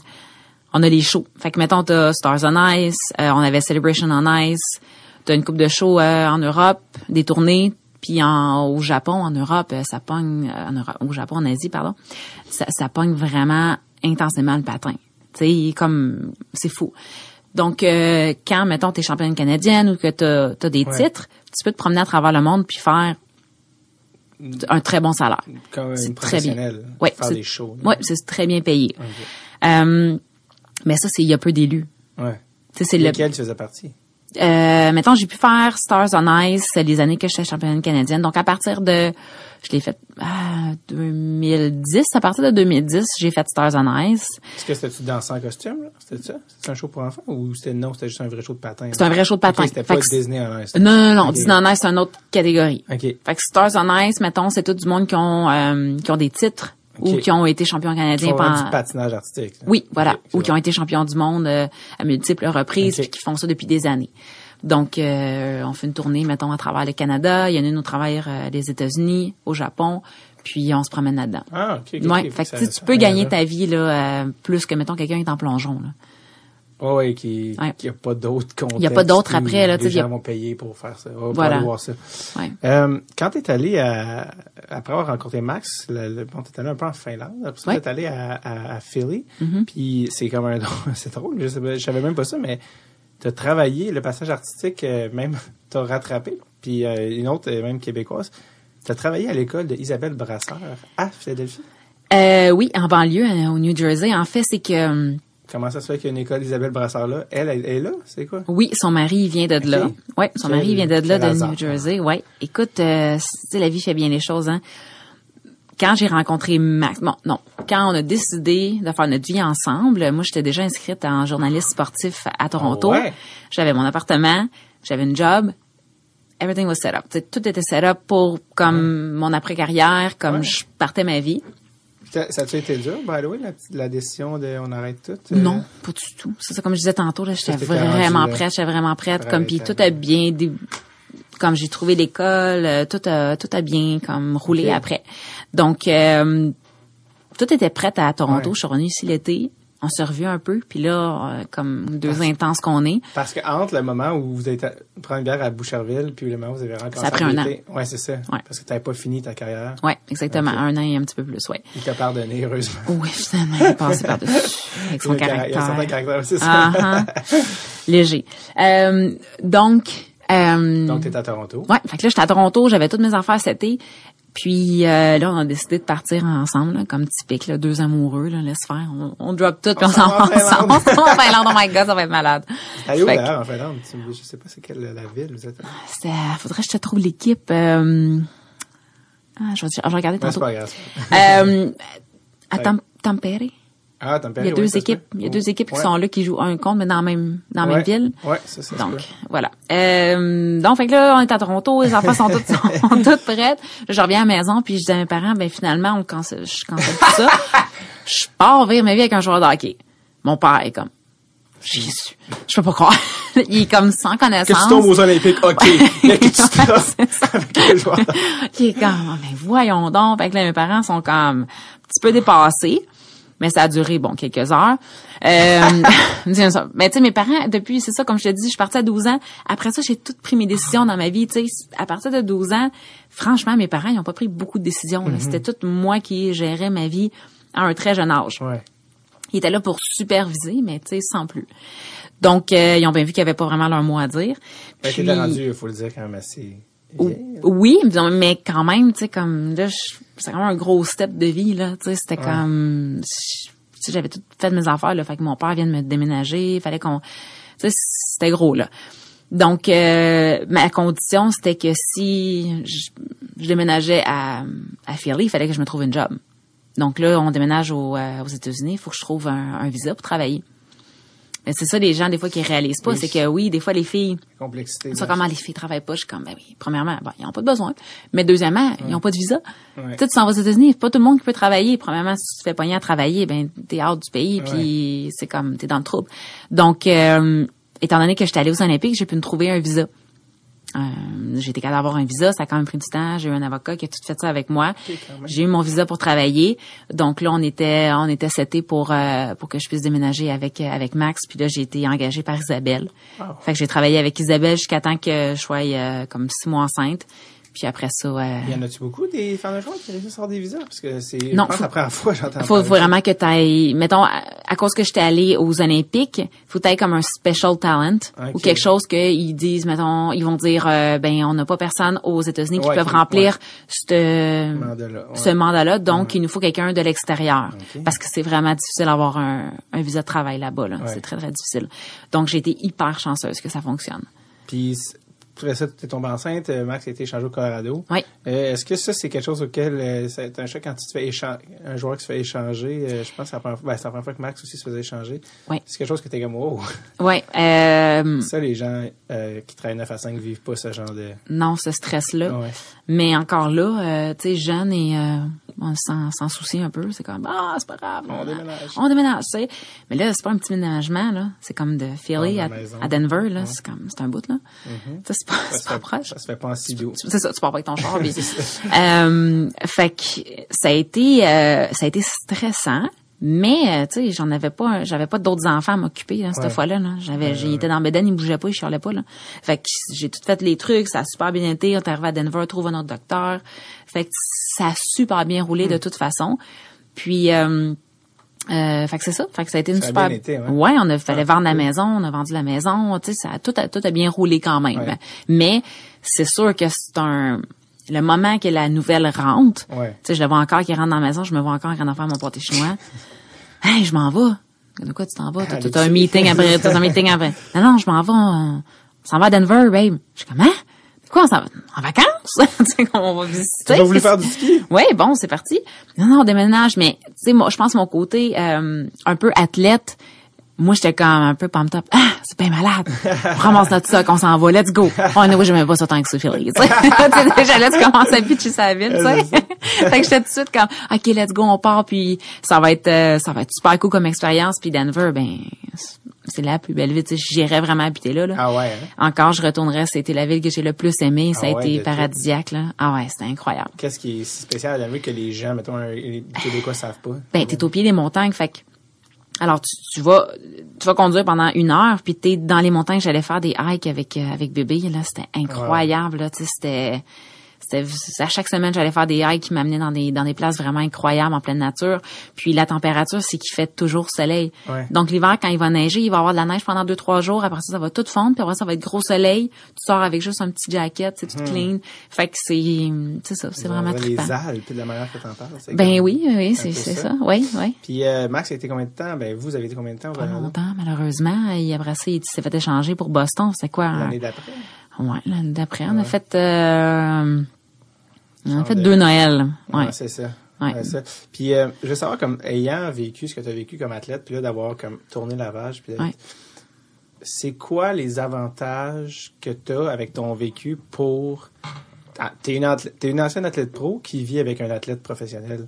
on a les shows. Fait que mettons t'as Stars on Ice, euh, on avait Celebration on Ice, t'as une coupe de shows euh, en Europe, des tournées, puis en au Japon, en Europe, euh, ça pogne euh, en Europe, au Japon, en Asie, pardon, ça, ça pogne vraiment intensément le patin. Tu sais, comme c'est fou. Donc euh, quand mettons t'es championne canadienne ou que t'as as des Ouais. titres, tu peux te promener à travers le monde puis faire un très bon salaire. Comme C'est une très bien. c'est-. Ouais, très bien payé. Ok. Euh, mais ça, c'est il y a peu d'élus. Ouais. Tu sais, c'est le. Lequel tu faisais partie? Euh, mettons, j'ai pu faire Stars on Ice les années que j'étais championne canadienne. Donc à partir de, je l'ai fait ah, 2010. À partir de 2010, j'ai fait Stars on Ice. Est-ce que c'était-tu dansant en costume, là? C'était ça? C'était un show pour enfants ou c'était non, c'était juste un vrai show de patin? C'est un vrai show de patin. C'était pas que- Disney en Ice. Non, non, non. Disney on Ice, c'est une autre catégorie. OK. Fait que Stars on Ice, mettons, c'est tout du monde qui ont qui ont des titres Ou qui ont été champions canadiens pendant du patinage artistique. là. Oui, voilà, ou qui ont été champions du monde euh, à multiples reprises, Ok. puis qui font ça depuis des années. Donc, euh, on fait une tournée, mettons, à travers le Canada. Il y en a une au travers euh, des États-Unis, au Japon, puis on se promène là-dedans. Ah, OK. ouais, fait que Ça- tu peux gagner ta vie là, euh, plus que mettons quelqu'un qui est en plongeon. Là. Ouais, qui, Ouais. qui a pas d'autres contextes. Il y a pas d'autres où après, là, tu Les y a- gens vont payer pour faire ça. Voilà. voir ça. Ouais. Euh, quand t'es allé à, après avoir rencontré Max, le, le- bon, t'es allé un peu en Finlande, après ça, Ouais. Mm-hmm. t'es allé à, à, à Philly, puis c'est comme un, c'est drôle, je savais, je savais même pas ça, mais t'as travaillé, le passage artistique, euh, même, t'as rattrapé, puis euh, une autre, même québécoise, t'as travaillé à l'école de Isabelle Brasseur à Philadelphie? Euh, oui, en banlieue, euh, au New Jersey. En fait, c'est que euh, Comment ça se fait qu'il y a une école d'Isabelle Brasseur là? Elle, elle, est là? C'est quoi? oui, son mari il vient de là. Ouais, son mari vient de là, de hasard. New Jersey. Ouais. Écoute, euh, la vie fait bien les choses, hein. quand j'ai rencontré Max, bon, non, quand on a décidé de faire notre vie ensemble, moi, j'étais déjà inscrite en journaliste sportif à Toronto. Ah ouais? J'avais mon appartement, j'avais une job. Everything was set up. T'sais, tout était set up pour comme mon après-carrière, comme Ouais. je partais ma vie. Ça, ça a-tu été dur, by the way, la, la décision de on arrête tout? euh? Non, pas du tout. C'est ça, comme je disais tantôt, là, j'étais vraiment prête, j'étais vraiment prête, comme puis tout a bien, dé- comme j'ai trouvé l'école, euh, tout a, tout a bien comme roulé après. Donc, euh, tout était prêt à Toronto. Ouais. Je suis revenue ici l'été. On s'est revu un peu, puis là, euh, comme deux intenses qu'on est, Parce que entre le moment où vous êtes prendre bière à Boucherville puis le moment où vous avez rencontré Ça a pris un l'été- Ouais, c'est ça. Ouais. Parce que tu n'avais pas fini ta carrière. ouais, exactement, un an et un petit peu plus, ouais. Il t'a pardonné, heureusement. Oui, finalement, il est passé par-dessus avec son caractère- Il y a un certain caractère. caractère, c'est ça. Ah. Léger. Euh, donc, euh, Donc, tu à Toronto. Ouais, fait que là, j'étais à Toronto, j'avais toutes mes affaires cet été. Puis euh, là, on a décidé de partir ensemble, là, comme typique, là, deux amoureux, là, laisse faire. On, on drop tout, puis on On s'en va en. Finlande. On s'en va en Finlande, oh my god, ça va être malade. Allez où d'ailleurs en Finlande? Tu- Je sais pas c'est quelle la ville vous êtes. c'était- faudrait que je te trouve l'équipe. Euh, ah, je vais, je vais regarder tantôt. pas grave. c'est pas grave. Euh, à Tam- Tampere. Ah, Il y a deux équipes. Il y a deux équipes qui sont là, qui jouent un contre, mais dans la même, dans la même ville. Ouais, c'est ça. se Donc, voilà. Euh, donc, fait que là, on est à Toronto, les enfants sont toutes, sont toutes prêtes. Là, je reviens à la maison, puis je dis à mes parents, ben finalement, on cancelle, je cancelle tout ça. je pars vivre ma vie avec un joueur de hockey. Mon père est comme, Jésus, je peux pas croire. Il est comme sans Que tu connaissance. tombes aux Olympiques, OK. Mais que tu te avec les joueurs. Il est comme, mais voyons donc. Fait que là, mes parents sont comme un petit peu dépassés. Mais ça a duré, bon, quelques heures. Euh, mais tu sais, mes parents, depuis, c'est ça, comme je te dis, je suis partie à 12 ans. Après ça, j'ai toutes pris mes décisions dans ma vie. Tu sais, à partir de 12 ans, franchement, mes parents, ils n'ont pas pris beaucoup de décisions. là. C'était tout moi qui gérais ma vie à un très jeune âge. Ouais. Ils étaient là pour superviser, mais tu sais, sans plus. Donc, euh, ils ont bien vu qu'il n'y avait pas vraiment leur mot à dire. Que Puis- rendu, il faut le dire, quand même assez. Oui, mais quand même, tu sais, comme là, c'est quand même un gros step de vie, là. Tu sais, c'était comme, tu sais, j'avais tout fait de mes affaires, là. Fait que mon père vient de me déménager, il fallait qu'on, tu sais, c'était gros, là. Donc, euh, ma condition, c'était que si je- je déménageais à, à Philly, il fallait que je me trouve une job. Donc là, on déménage au, euh, aux États-Unis, il faut que je trouve un, un visa pour travailler. Mais c'est ça les gens des fois qui réalisent pas, Oui. c'est que oui, des fois les filles, Complexité. ça de- comment les filles travaillent pas, je suis comme ben oui, premièrement, bon, ils ont pas de besoin, mais deuxièmement, ils ont pas de visa. Ouais. Tu sais, tu s'en vas aux États-Unis, pas tout le monde qui peut travailler. Premièrement, si tu te fais pogner à travailler, ben t'es hors du pays, puis c'est comme t'es dans le trouble. Donc, euh, étant donné que j'étais allée aux Olympiques, j'ai pu me trouver un visa. Euh, j'ai été capable d'avoir un visa, ça a quand même pris du temps. J'ai eu un avocat qui a tout fait ça avec moi. J'ai eu mon visa pour travailler. Donc là, on était on était seté pour euh, pour que je puisse déménager avec euh, avec Max. Puis là, j'ai été engagée par Isabelle. Wow. Fait que j'ai travaillé avec Isabelle jusqu'à temps que je sois euh, comme six mois enceinte. Puis après ça, euh, Y en a-tu beaucoup des fans de joueurs qui réussissent à avoir des visas? Parce que c'est, Non, faut- la première fois j'entends faut ça. vraiment que t'ailles, mettons, à, à cause que j'étais allée aux Olympiques, faut que comme un special talent ou quelque chose qu'ils disent, mettons, ils vont dire, euh, ben on n'a pas personne aux États-Unis qui Ouais, peuvent remplir ce Mandat-là, ouais. ce mandat-là, donc il nous faut quelqu'un de l'extérieur parce que c'est vraiment difficile d'avoir un, un visa de travail là-bas. Là. C'est très très difficile. Donc j'ai été hyper chanceuse que ça fonctionne. Puis, après ça, tu es tombée enceinte, euh, Max a été échangé au Colorado. Oui. Euh, Est-ce que ça, c'est quelque chose auquel euh, c'est un choc quand tu te fais échanger, un joueur qui se fait échanger, euh, je pense que c'est la première fois, ben, c'est la première fois que Max aussi se faisait échanger. Oui. C'est quelque chose que t'es comme, oh. Ouais. Euh, Ça, les gens euh, qui travaillent 9 à 5 vivent pas ce genre de. non, ce stress-là. Ouais. Mais encore là, euh, tu sais, jeune et euh, on s'en, s'en soucie un peu. C'est comme ah, c'est pas grave. On déménage. On déménage, tu sais. Mais là, c'est pas un petit déménagement là. C'est comme de Philly à, à Denver là. C'est comme c'est un bout là. Tu sais, c'est pas, Ça c'est pas fait, proche. ça se fait pas en doux. C'est ça, tu pars pas avec ton char. puis- euh, fait que ça a été, euh, ça a été stressant. Mais euh, tu sais, j'en avais pas, j'avais pas d'autres enfants à m'occuper là, cette Ouais. fois-là. Là. J'avais, j'étais dans Beden, il bougeait pas, il chialait pas là. Fait que j'ai tout fait les trucs, ça a super bien été. On est arrivé à Denver, trouve un autre docteur. Fait que ça a super bien roulé Hmm. de toute façon. Puis euh, euh, fait que c'est ça. Fait que ça a été une Ça a super. bien été, ouais. on a fallait Ah, vendre la maison, on a vendu la maison. Tu sais, ça a tout a, tout a bien roulé quand même. Ouais. Mais c'est sûr que c'est un le moment que la nouvelle rentre. Ouais. Tu sais, je le vois encore qui rentre dans la maison, je me vois encore en train faire mon pâté chinois. hey, je m'en vais. De quoi tu t'en vas? T'as Allez, t'as un tu- meeting après, t'as un meeting après. Non, non, je m'en vais. On, on s'en va à Denver, babe. Je suis comme, hein? De quoi on s'en va? En vacances? tu sais, on va visiter. T'as pas voulu faire du ski? oui, bon, c'est parti. Non, non, on déménage, mais tu sais, moi, je pense mon côté euh, un peu athlète. Moi, j'étais comme un peu pumped up. Ah, c'est bien malade. On ramasse notre sac, on s'en va, let's go. Oh, non, je pas ça tant que ça, Philly. Tu sais, déjà là, tu commences à pitcher sa ville, tu sais. fait que j'étais tout de suite comme, OK, let's go, on part, puis ça va être, euh, ça va être super cool comme expérience. Puis Denver, ben, c'est la plus belle ville. Tu sais, j'irais vraiment habiter là. là. Ah ouais, hein? Encore, je retournerais. C'était la ville que j'ai le plus aimée. Ça Ah a ouais, été tout. paradisiaque, là. Ah ouais, c'était incroyable. Qu'est-ce qui est si spécial à Denver que les gens, mettons, les Québécois savent pas? Ben, t'es au pied des montagnes, fait que, alors tu, tu vas tu vas conduire pendant une heure, puis t'es dans les montagnes. J'allais faire des hikes avec euh, avec bébé là, c'était incroyable là, tu sais, c'était à chaque semaine j'allais faire des hikes qui m'amenaient dans des dans des places vraiment incroyables en pleine nature. Puis la température c'est qu'il fait toujours soleil. Ouais. Donc l'hiver quand il va neiger, il va y avoir de la neige pendant deux trois jours. Après ça ça va tout fondre, puis après ça va être gros soleil. Tu sors avec juste un petit jacket, c'est tout clean. Fait que c'est c'est ça, c'est vraiment les trippant. Alpes, de la manière que t'en parles. Ben oui, oui, c'est ça. ça. Oui, oui. Puis euh, Max a été combien de temps? Ben vous avez été combien de temps Pas longtemps, malheureusement. Et après ça, il s'est fait échanger pour Boston. C'est quoi? un- L'année d'après? Ouais, l'année d'après. On Ouais. a fait, euh, Genre fait de- deux Noëls. Ouais. Ouais, c'est ça. Ouais. Ouais, ça. Puis euh, je veux savoir, comme ayant vécu ce que tu as vécu comme athlète, puis là, d'avoir comme tourné la vache, puis Ouais. c'est quoi les avantages que tu as avec ton vécu pour... Ah, t'es une, athlète- t'es une ancienne athlète pro qui vit avec un athlète professionnel.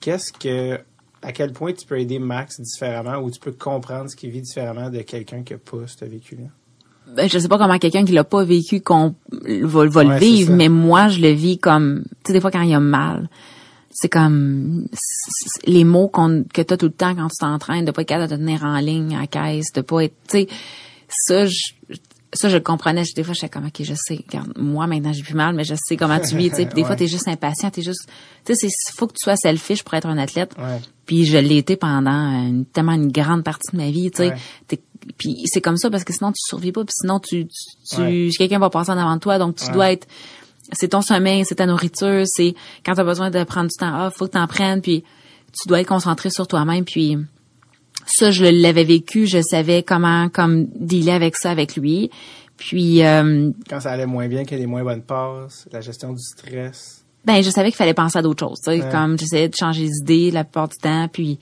Qu'est-ce que... À quel point tu peux aider Max différemment ou tu peux comprendre ce qu'il vit différemment de quelqu'un qui n'a pas ce vécu-là? Ben, je sais pas comment quelqu'un qui l'a pas vécu qu'on va, va Ouais, le vivre, mais moi, je le vis comme, tu sais, des fois quand il y a mal, c'est comme les mots qu'on que t'as tout le temps quand tu t'entraînes, de pas être capable de te tenir en ligne à la caisse, de pas être, tu sais, ça, je, ça, je le comprenais. Des fois, j'étais comme, OK, je sais. Regarde, moi, maintenant, j'ai plus mal, mais je sais comment tu vis, tu sais. Puis des fois, t'es juste impatient, t'es juste, tu sais, c'est, faut que tu sois selfish pour être un athlète. Ouais. Puis je l'ai été pendant une, tellement une grande partie de ma vie, tu sais. Puis c'est comme ça parce que sinon tu survis pas, puis sinon tu, tu, tu- quelqu'un va passer en avant de toi, donc tu dois être, c'est ton sommeil, c'est ta nourriture, c'est quand tu as besoin de prendre du temps off, faut que t'en prennes, puis tu dois être concentré sur toi-même, puis ça je l'avais vécu, je savais comment comme dealer avec ça avec lui, puis euh, Quand ça allait moins bien, qu'il y a des moins bonnes passes, la gestion du stress. ben je savais qu'il fallait penser à d'autres choses. tu sais, Ouais. Comme j'essayais de changer d'idée la plupart du temps. Puis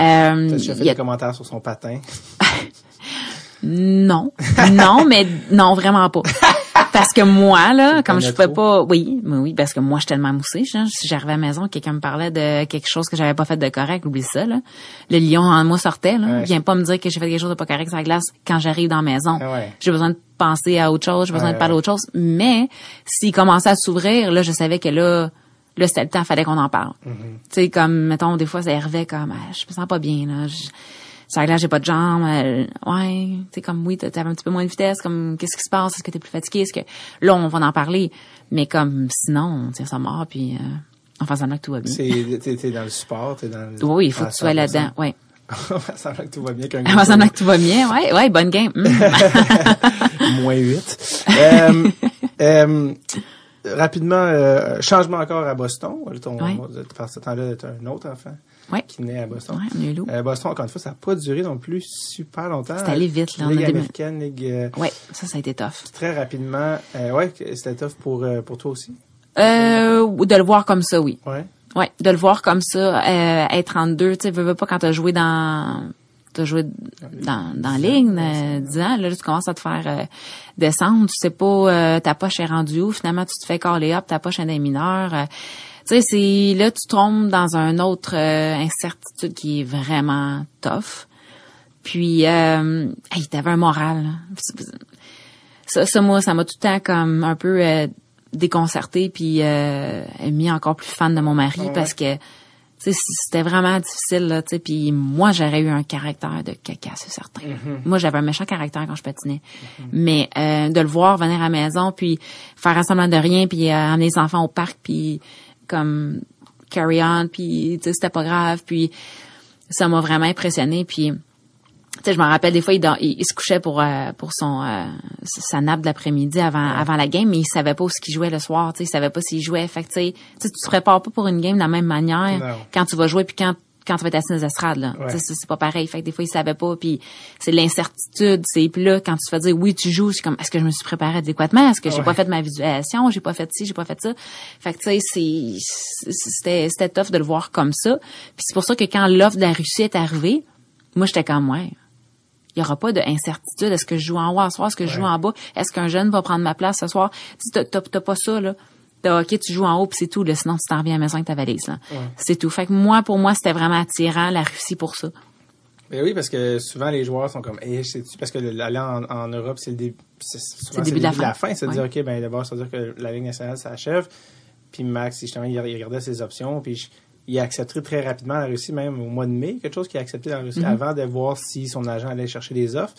euh, T'as fait a- des commentaires sur son patin? non, non, mais non vraiment pas. Parce que moi là, comme je pouvais pas, oui, mais oui, parce que moi j'étais tellement moussée. genre, Si j'arrivais à la maison, quelqu'un me parlait de quelque chose que j'avais pas fait de correct, oublie ça là. Le lion en moi sortait là. Ouais. Viens pas me dire que j'ai fait quelque chose de pas correct sur la glace quand j'arrive dans la maison. Ah ouais. J'ai besoin de penser à autre chose, j'ai besoin Ouais, de parler ouais. d'autre chose. Mais s'il commençait à s'ouvrir, là, je savais que là, là c'était le temps, fallait qu'on en parle. Mm-hmm. Tu sais, comme mettons des fois ça arrivait comme, ah, je me sens pas bien là. Je, sur la glace, j'ai pas de jambes. euh, ouais, tu comme oui, t'avais un petit peu moins de vitesse. Comme qu'est-ce qui se passe? Est-ce que t'es plus fatigué? Est-ce que là on va en parler Mais comme sinon, on tire ça mort puis euh, on fait semblant que tout va bien. C'est, t'es, dans le sport, t'es dans le... Oui, il faut que tu sois 100%. là-dedans. Ouais. On fait semblant que tout va bien qu'un On fait semblant que tout va bien. Ouais, ouais, bonne game. Hum. moins 8. euh, euh, rapidement, euh, changement encore à Boston. Ton, Ouais. Par ce temps-là, t'as un autre enfant Ouais. qui naît à Boston. Ouais, on est. Euh, Boston, encore une fois, ça n'a pas duré non plus super longtemps. C'est allé vite, là. On a Ligue américaine, Ligue... euh, Ouais, ça, ça a été tough. très rapidement. Euh, que c'était tough pour, pour toi aussi? De le voir comme ça, oui. Ouais. Ouais, de le voir comme ça, euh, être en deux, tu sais, veux, veux pas quand t'as joué dans, t'as joué dans, dans la ligue, euh, 10 ans, là, tu commences à te faire euh, descendre, tu sais pas, euh, ta poche est rendue où, finalement, tu te fais caller up, ta poche est des mineurs. euh, tu sais, c'est, là, tu tombes dans un autre euh, incertitude qui est vraiment tough. Puis, euh, hey, t'avais un moral, là. Ça, ça, moi, ça m'a tout le temps comme un peu euh, déconcerté puis euh, mis encore plus fan de mon mari Ouais? parce que c'était vraiment difficile là tu sais puis moi j'aurais eu un caractère de caca c'est certain. Moi j'avais un méchant caractère quand je patinais. Mais euh, de le voir venir à la maison puis faire un semblant de rien puis euh, amener les enfants au parc puis comme carry on puis tu sais c'était pas grave puis ça m'a vraiment impressionné puis sais, je me rappelle des fois, il, il, il se couchait pour euh, pour son euh, sa nappe de l'après-midi avant avant la game, mais il savait pas où ce qu'il jouait le soir. Tu sais, il savait pas s'il jouait. Fait que, tu sais, tu te prépares pas pour une game de la même manière Non. quand tu vas jouer puis quand quand tu vas être assis dans les estrades là. Ouais. C'est pas pareil. Fait que des fois, il savait pas. Puis c'est l'incertitude. C'est puis là quand tu te fais dire oui, tu joues, c'est comme est-ce que je me suis préparé adéquatement? Est-ce que j'ai Ouais. pas fait ma visualisation? J'ai pas fait ci, j'ai pas fait ça. Fait que tu sais, c'était c'était tough de le voir comme ça. Puis c'est pour ça que quand l'offre de la Russie est arrivée, moi j'étais comme ouais il y aura pas d'incertitude. Est-ce que je joue en haut ce soir? Est-ce que je joue en bas? Est-ce qu'un jeune va prendre ma place ce soir? Tu sais, t'as- pas ça, là. T'as, OK, tu joues en haut, puis c'est tout. Là, sinon, tu t'en reviens à la maison avec ta valise. Là. C'est tout. Fait que moi, pour moi, c'était vraiment attirant, la Russie, pour ça. Mais oui, parce que souvent les joueurs sont comme, eh, c'est parce que le- aller en, en Europe, c'est le début, c'est souvent le début de la fin. C'est de dire, ok, ben d'abord, ça veut dire que la Ligue nationale s'achève. Puis Max, justement, il, regardait ses options, puis il a accepté très rapidement la Russie, même au mois de mai, quelque chose qu'il a accepté dans la. Russie avant de voir si son agent allait chercher des offres.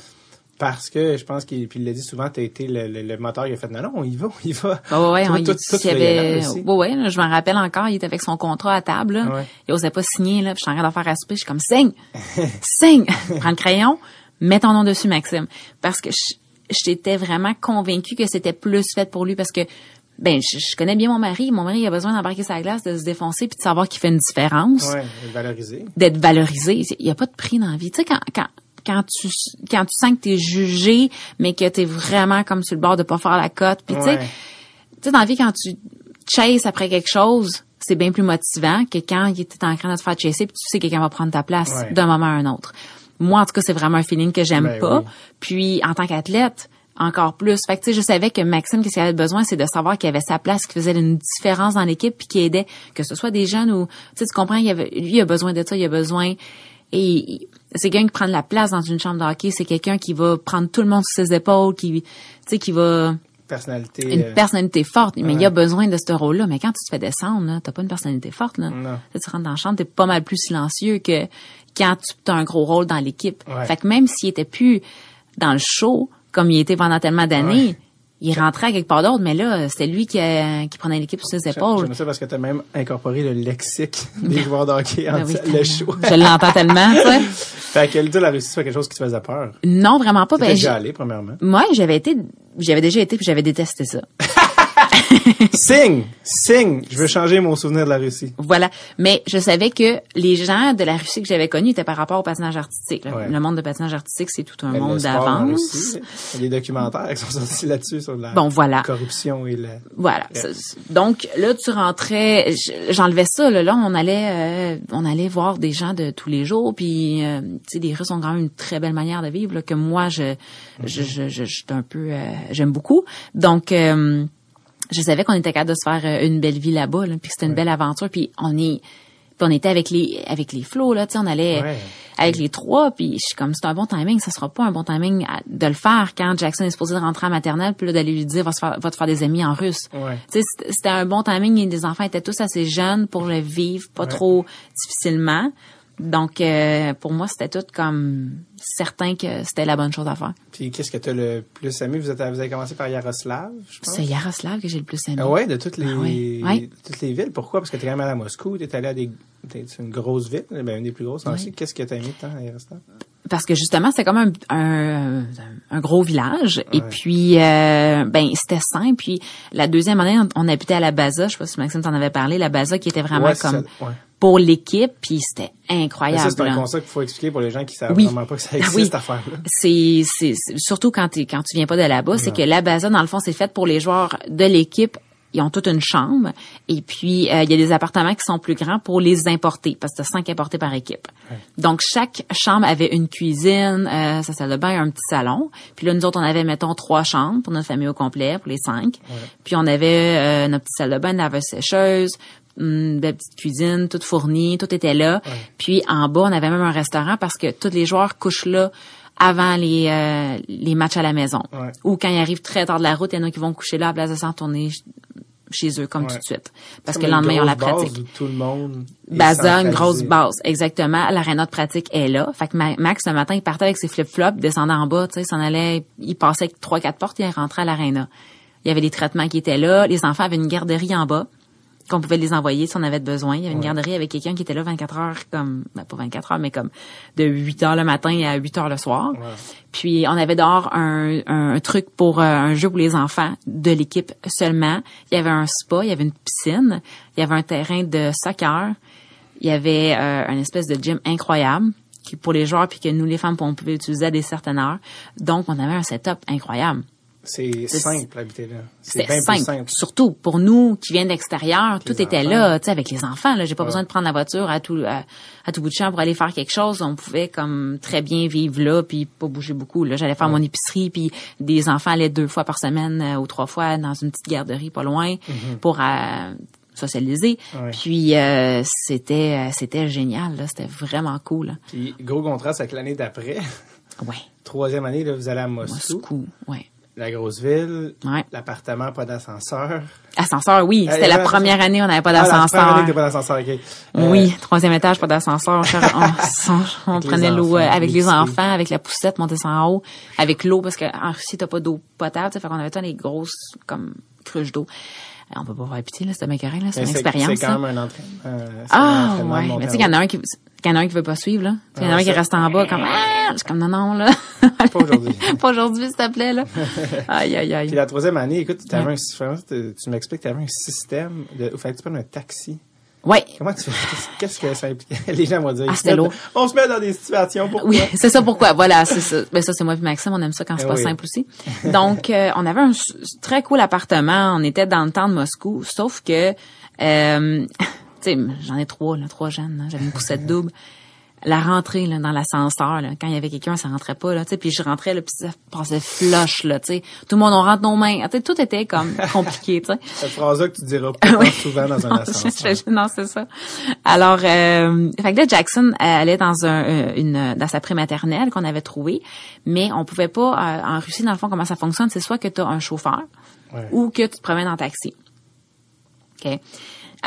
Parce que je pense qu'il, puis il l'a dit souvent, t'as été le, le, le moteur, il a fait, non, non, on y va, on y va. Ah ouais, ouais, Toi, on- tu y voulais y aller avait, aussi. ouais, je m'en rappelle encore, il était avec son contrat à table, là. Ouais. Il osait pas signer, là, puis je suis en train d'en faire à souper, je suis comme, signe! signe! Prends le crayon, mets ton nom dessus, Maxime. Parce que j'étais vraiment convaincue que c'était plus fait pour lui parce que, ben, je, je connais bien mon mari. Mon mari, il a besoin d'embarquer sa glace, de se défoncer puis de savoir qu'il fait une différence Ouais, valoriser. d'être valorisé. Il y a pas de prix dans la vie. Tu sais, quand, quand, quand tu, quand tu sens que t'es jugé, mais que t'es vraiment comme sur le bord de pas faire la cote. Puis tu sais, Ouais. tu sais, dans la vie, quand tu chases après quelque chose, c'est bien plus motivant que quand il était en train de te faire chasser puis tu sais que quelqu'un va prendre ta place Ouais. d'un moment à un autre. Moi, en tout cas, c'est vraiment un feeling que j'aime Ben pas. oui. Puis, en tant qu'athlète, encore plus. Fait que, tu sais, je savais que Maxime, qu'est-ce qu'il avait besoin, c'est de savoir qu'il avait sa place, qu'il faisait une différence dans l'équipe, puis qu'il aidait, que ce soit des jeunes ou, tu sais, tu comprends, il avait, lui, il a besoin de ça, il a besoin, et c'est quelqu'un qui prend de la place dans une chambre de hockey, c'est quelqu'un qui va prendre tout le monde sur ses épaules, qui, tu sais, qui va, Personnalité. une euh, personnalité forte, mais il y a besoin de ce rôle-là. Mais quand tu te fais descendre, là, t'as pas une personnalité forte, là. Sais, tu rentres dans la chambre, t'es pas mal plus silencieux que quand tu as un gros rôle dans l'équipe. Ouais. Fait que même s'il était plus dans le show, comme il était pendant tellement d'années, Ouais. il rentrait à quelque part d'autre, mais là, c'était lui qui, euh, qui prenait l'équipe sur ses épaules. J'aime ça parce que tu as même incorporé le lexique des joueurs de hockey en Ben oui, le show. Je l'entends tellement, tu sais. Fait que le la Russie, c'est quelque chose qui te faisait peur. Non, vraiment pas. Ben, déjà allé, premièrement. moi, j'avais été, j'avais déjà été puis j'avais détesté ça. Signe! Signe! Je veux changer mon souvenir de la Russie. Voilà. Mais je savais que les gens de la Russie que j'avais connus étaient par rapport au patinage artistique. là. Ouais. Le monde de patinage artistique, c'est tout un Mais monde d'avance. Des documentaires qui sont sortis là-dessus sur la Bon, voilà. corruption et la... Voilà. Ouais. Donc là, tu rentrais, je- j'enlevais ça. Là, Là, on allait, euh, on allait voir des gens de tous les jours. Puis, euh, tu sais, les Russes ont quand même une très belle manière de vivre là, que moi, je, je, je, je, je un peu, euh, j'aime beaucoup. Donc euh, je savais qu'on était capable de se faire euh, une belle vie là-bas, là, puis que c'était une belle aventure. Puis on est, puis on était avec les, avec les flots là, tu sais, on allait Ouais. avec les trois. Puis je suis comme c'est un bon timing, ça sera pas un bon timing à- de le faire quand Jackson est supposé de rentrer à maternelle, puis là d'aller lui dire va, se faire, va te faire des amis en russe. Ouais. Tu sais, c'était- c'était un bon timing et les enfants étaient tous assez jeunes pour le vivre, pas Ouais. trop difficilement. Donc, euh, pour moi, c'était tout comme certain que c'était la bonne chose à faire. Puis qu'est-ce que tu as le plus aimé? Vous, êtes, vous avez commencé par Yaroslav, je pense? C'est Yaroslav que j'ai le plus aimé. Ah ouais, de toutes les, Ah ouais. Ouais. de toutes les villes. Pourquoi? Parce que tu es quand même allé à Moscou, tu es allé à des, c'est une grosse ville, ben, une des plus grosses. Ouais. Qu'est-ce que tu as aimé tant à Yaroslav? Parce que justement c'était comme un, un, un gros village et puis euh, ben c'était simple puis la deuxième année on, on habitait à la Baza je sais pas si Maxime t'en avait parlé la Baza qui était vraiment Ouais, c'est comme ça, ouais. pour l'équipe puis c'était Mais incroyable ça, c'est un concept qu'il faut expliquer pour les gens qui savent Oui. vraiment pas que ça Ah existe, oui. cette affaire-là. c'est c'est c'est- surtout quand quand tu viens pas de là-bas, c'est que la Baza dans le fond c'est fait pour les joueurs de l'équipe. Ils ont toute une chambre et puis euh, il y a des appartements qui sont plus grands pour les importer parce que cinq importés par équipe. Donc chaque chambre avait une cuisine, euh, sa salle de bain, un petit salon. Puis là nous autres on avait mettons trois chambres pour notre famille au complet pour les cinq. Puis on avait euh, notre petite salle de bain, une laveuse sécheuse, une belle petite cuisine, toute fournie, tout était là. Puis en bas on avait même un restaurant parce que tous les joueurs couchent là avant les euh, les matchs à la maison. Ou quand ils arrivent très tard de la route, il y en a qui vont coucher là à la place de s'en tourner chez eux comme Ouais. tout de suite. Parce que le lendemain, ils ont la pratique. tout le monde est Baza, une grosse base, exactement. L'aréna de pratique est là. Fait que Ma- Max, ce matin, il partait avec ses flip-flops, descendait en bas, tu sais, il s'en allait, il passait avec trois, quatre portes, il rentrait à l'aréna. Il y avait des traitements qui étaient là. Les enfants avaient une garderie en bas qu'on pouvait les envoyer si on avait besoin. Il y avait une garderie avec quelqu'un qui était là 24 heures, comme, ben, pas 24 heures, mais comme de 8 heures le matin à 8 heures le soir. Puis on avait dehors un, un, truc pour euh, un jeu pour les enfants de l'équipe seulement. Il y avait un spa, il y avait une piscine, il y avait un terrain de soccer, il y avait euh, un espèce de gym incroyable qui pour les joueurs puis que nous les femmes on pouvait utiliser à des certaines heures. Donc on avait un setup incroyable. C'est simple, habiter là. C'est bien simple. plus simple. Surtout pour nous qui viennent de l'extérieur, tout les était enfants. là, tu sais, avec les enfants. Là, j'ai pas Ouais. besoin de prendre la voiture à tout à, à tout bout de champ pour aller faire quelque chose. On pouvait comme très bien vivre là, puis pas bouger beaucoup. Là, j'allais faire mon épicerie, puis des enfants allaient deux fois par semaine euh, ou trois fois dans une petite garderie pas loin pour euh, socialiser. Ouais. Puis euh, c'était c'était génial. Là, c'était vraiment cool. là. Puis, gros contraste avec l'année d'après. Ouais, Troisième année, là, vous allez à Moscou, Moscou. Ouais. La grosse ville, Ouais. l'appartement, pas d'ascenseur. Ascenseur, oui. Ah, C'était il la un première année, on n'avait pas Ah, d'ascenseur. pas d'ascenseur, ok. Euh, Oui, troisième étage, pas d'ascenseur. On, on- on prenait l'eau euh, avec les enfants, avec la poussette, monter ça en haut, avec l'eau, parce qu'en Russie, t'as pas d'eau potable, fait qu'on avait tant des grosses, comme, cruches d'eau. Euh, On peut pas voir pitié, là, c'était bien correct, là, c'est une expérience. C'est quand même un entraînement. euh, Ah, ouais. Mais tu sais, qu'il y en a un qui, qu'il y en a un qui veut pas suivre, là. Il y en a Ah, un qui ça- reste en bas, comme, ah, c'est comme, non, non, là. Pas aujourd'hui. pas aujourd'hui, s'il te plaît, là. Aïe, aïe, Puis aïe. la troisième année, écoute, tu avais Ouais. un, tu m'expliques, tu avais un système de, fallait que tu prennes un taxi. Ouais. Comment tu fais, qu'est-ce que ça implique? Les gens vont dire, Ah, c'était lourd. on se met dans des situations, pourquoi? Oui, c'est ça pourquoi? Voilà, c'est ça. Ben ça c'est moi et Maxime, on aime ça quand c'est Eh pas oui. simple aussi. Donc euh, on avait un très cool appartement, on était dans le temps de Moscou, sauf que euh, j'en ai trois là, trois jeunes, là. j'avais une poussette double. La rentrée là, dans l'ascenseur, là, quand il y avait quelqu'un, ça rentrait pas là, puis je rentrais là, puis ça passait flush là. Tout le monde on rentre nos mains, sais, tout était comme compliqué. Cette phrase-là que tu diras pas souvent dans un ascenseur. non, c'est ça. Alors, euh, fait que là, Jackson euh, allait dans un, euh, une, dans sa prématernelle qu'on avait trouvée, mais on pouvait pas, euh, en Russie, dans le fond, comment ça fonctionne, c'est soit que tu as un chauffeur Ouais. ou que tu te promènes en taxi. OK?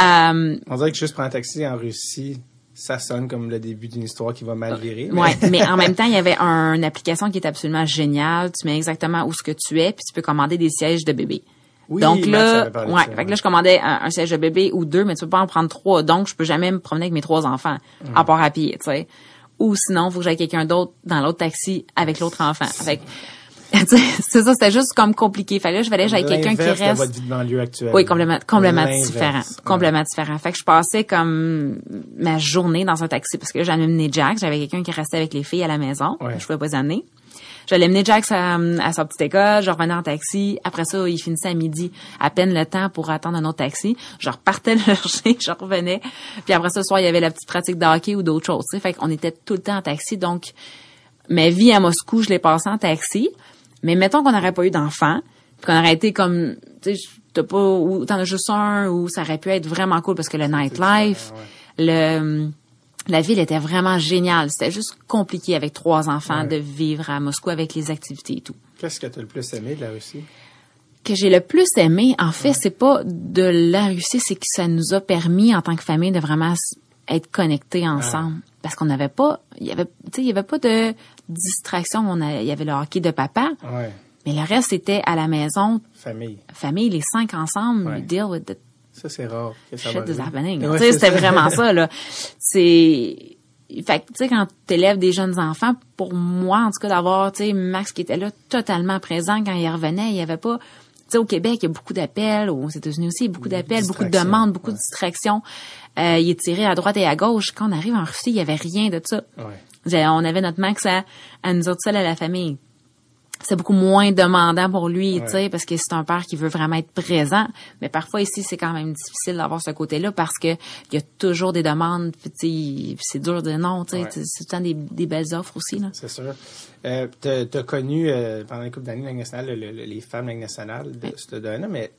Euh, On dirait que juste prendre un taxi en Russie, ça sonne comme le début d'une histoire qui va mal virer. mais- Ouais, mais en même temps, il y avait un- une application qui est absolument géniale. Tu mets exactement où ce que tu es, puis tu peux commander des sièges de bébé. Oui, Donc là, ouais, ça, fait ouais. que là, je commandais un, un siège de bébé ou deux, mais tu peux pas en prendre trois. Donc, je peux jamais me promener avec mes trois enfants, à part à pied, tu sais. Ou sinon, faut que j'aille quelqu'un d'autre dans l'autre taxi avec l'autre enfant. Fait que c'est ça, c'était juste comme compliqué. Fallait, je fallait que j'aille quelqu'un qui de reste. votre vie de banlieue actuelle. Oui, complètement, complètement différent. Ouais. Complètement différent. Fait que je passais comme ma journée dans un taxi parce que j'allais mener Jack. J'avais quelqu'un qui restait avec les filles à la maison. Ouais. Je pouvais pas les amener. J'allais mener Jack à, à sa petite école, je revenais en taxi. Après ça, il finissait à midi, à peine le temps pour attendre un autre taxi. Je repartais le chercher, je revenais. Puis après ça, le soir, il y avait la petite pratique de hockey ou d'autres choses. tu sais. Fait qu'on était tout le temps en taxi. Donc, ma vie à Moscou, je l'ai passée en taxi. Mais mettons qu'on n'aurait pas eu d'enfants, puis qu'on aurait été comme, tu sais, t'as pas, ou t'en as juste un, ou ça aurait pu être vraiment cool parce que le nightlife, le, la ville était vraiment géniale. C'était juste compliqué avec trois enfants Ouais. de vivre à Moscou avec les activités et tout. Qu'est-ce que tu as le plus aimé de la Russie? Que j'ai le plus aimé, en fait, c'est pas de la Russie, c'est que ça nous a permis en tant que famille de vraiment être connectés ensemble. Parce qu'on n'avait pas, il y avait, tu sais, il y avait pas de distraction. On a, il y avait le hockey de papa, Ouais. mais le reste c'était à la maison, Famille. famille, les cinq ensemble, Ouais. deal with the Ça, c'est rare. que ça shit is happening. Ouais, tu sais, c'est c'était vraiment ça, là. C'est, fait que, tu sais, quand t'élèves des jeunes enfants, pour moi, en tout cas, d'avoir, tu sais, Max qui était là totalement présent quand il revenait, il y avait pas, tu sais, au Québec, il y a beaucoup d'appels, aux États-Unis aussi, il y a beaucoup d'appels, beaucoup de demandes, beaucoup de distractions. Euh, il est tiré à droite et à gauche. Quand on arrive en Russie, il y avait rien de ça. Ouais. On avait notre Max à, à nous autres seuls à la famille. C'est beaucoup moins demandant pour lui, Ouais. tu sais, parce que c'est un père qui veut vraiment être présent. Mais parfois ici, c'est quand même difficile d'avoir ce côté-là parce que il y a toujours des demandes, puis tu c'est dur de non, tu sais, Ouais. c'est tout le temps des, des belles offres aussi là. C'est sûr. Euh, t'as, t'as connu euh, pendant une couple d'années la nationale, le- le- les femmes la nationale de ce domaine-là, mais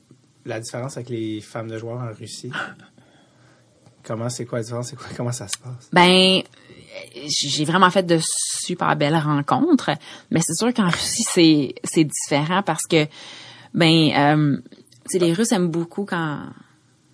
la différence avec les femmes de joueurs en Russie, comment c'est quoi la différence? C'est quoi, comment ça se passe? Ben, j'ai vraiment fait de super belles rencontres, mais c'est sûr qu'en Russie c'est c'est différent parce que ben, euh, tu sais, les Russes aiment beaucoup quand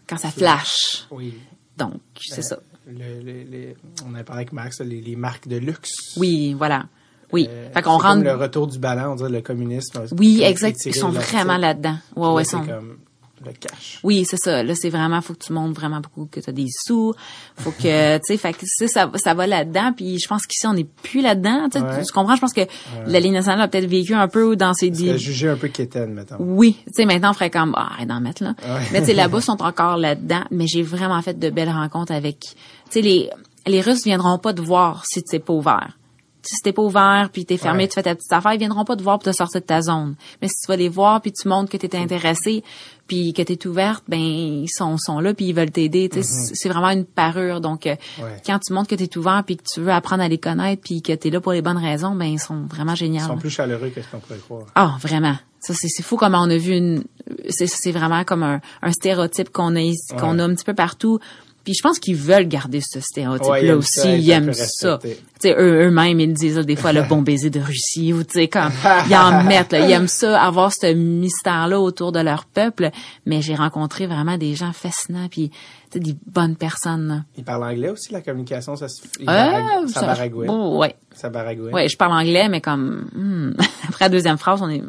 quand ça flash. Oui. Donc c'est ça. Le- on a parlé avec Max, les, les marques de luxe. Oui, voilà. Oui. Euh, fait qu'on comme rentre. le retour du ballon, on dirait le communisme. Oui, exact. Ils sont vraiment là-dedans. Ouais, c'est sont. comme le cash. Oui, c'est ça. Là, c'est vraiment, faut que tu montres vraiment beaucoup que tu as des sous. Faut que, tu sais, fait que ça, ça va là-dedans. Puis je pense qu'ici, on n'est plus là-dedans. Tu sais, Ouais. tu comprends? Je pense que la Ligue nationale a peut-être vécu un peu dans ses... Parce que juger un peu quétaine, mettons. Oui, tu sais, maintenant, on ferait comme, ah, arrête d'en mettre, là. Ouais. Mais tu sais, là-bas, ils sont encore là-dedans. Mais j'ai vraiment fait de belles rencontres avec, tu sais, les, les Russes viendront pas te voir si tu pas ouvert. Si t'es pas ouvert, puis t'es fermé, Ouais. tu fais ta petite affaire, ils viendront pas te voir pour te sortir de ta zone. Mais si tu vas les voir, puis tu montres que t'es intéressé, puis que t'es ouverte, ben ils sont, sont là, puis ils veulent t'aider. Tu sais, c'est- vraiment une parure. Donc, euh, Mm-hmm. Ouais. quand tu montres que t'es ouvert, puis que tu veux apprendre à les connaître, puis que t'es là pour les bonnes raisons, ben ils sont vraiment géniaux. Ils sont plus chaleureux que ce qu'on pourrait croire. Ah, vraiment. Ça, c'est, fou comment on a vu une, c'est, vraiment comme un, un stéréotype qu'on a qu'on Ouais. a un petit peu partout. Puis je pense qu'ils veulent garder ce stéréotype-là Ouais, aussi. ils aiment ça. Tu respectés. sais, eux, eux-mêmes, ils disent là, des fois le bon baiser de Russie ou tu comme, ils en mettent, là. Ils aiment ça, avoir ce mystère-là autour de leur peuple. Mais j'ai rencontré vraiment des gens fascinants puis, des bonnes personnes, là. Ils parlent anglais aussi, la communication, ça se barag- ça bon, ouais. Ça baragouine. Ouais, je parle anglais, mais comme, hmm, après la deuxième phrase, on est,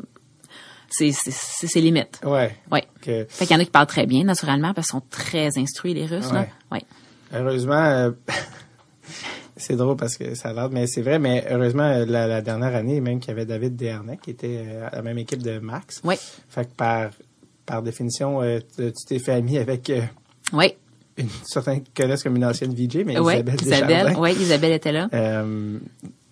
c'est, c'est, c'est, c'est limite. Ouais. Ouais. Fait qu'il y en a qui parlent très bien, naturellement, parce qu'ils sont très instruits, les Russes, là. Ouais. Heureusement, euh, c'est drôle parce que ça a l'air, mais c'est vrai, mais heureusement, euh, la, la dernière année, même qu'il y avait David Desharnais qui était euh, à la même équipe de Max. Ouais. Fait que par, par définition, euh, tu t'es fait ami avec euh, Ouais. une, certains connaissent comme une ancienne VJ, mais Ouais. Isabelle Isabelle. Ouais, Isabelle était là.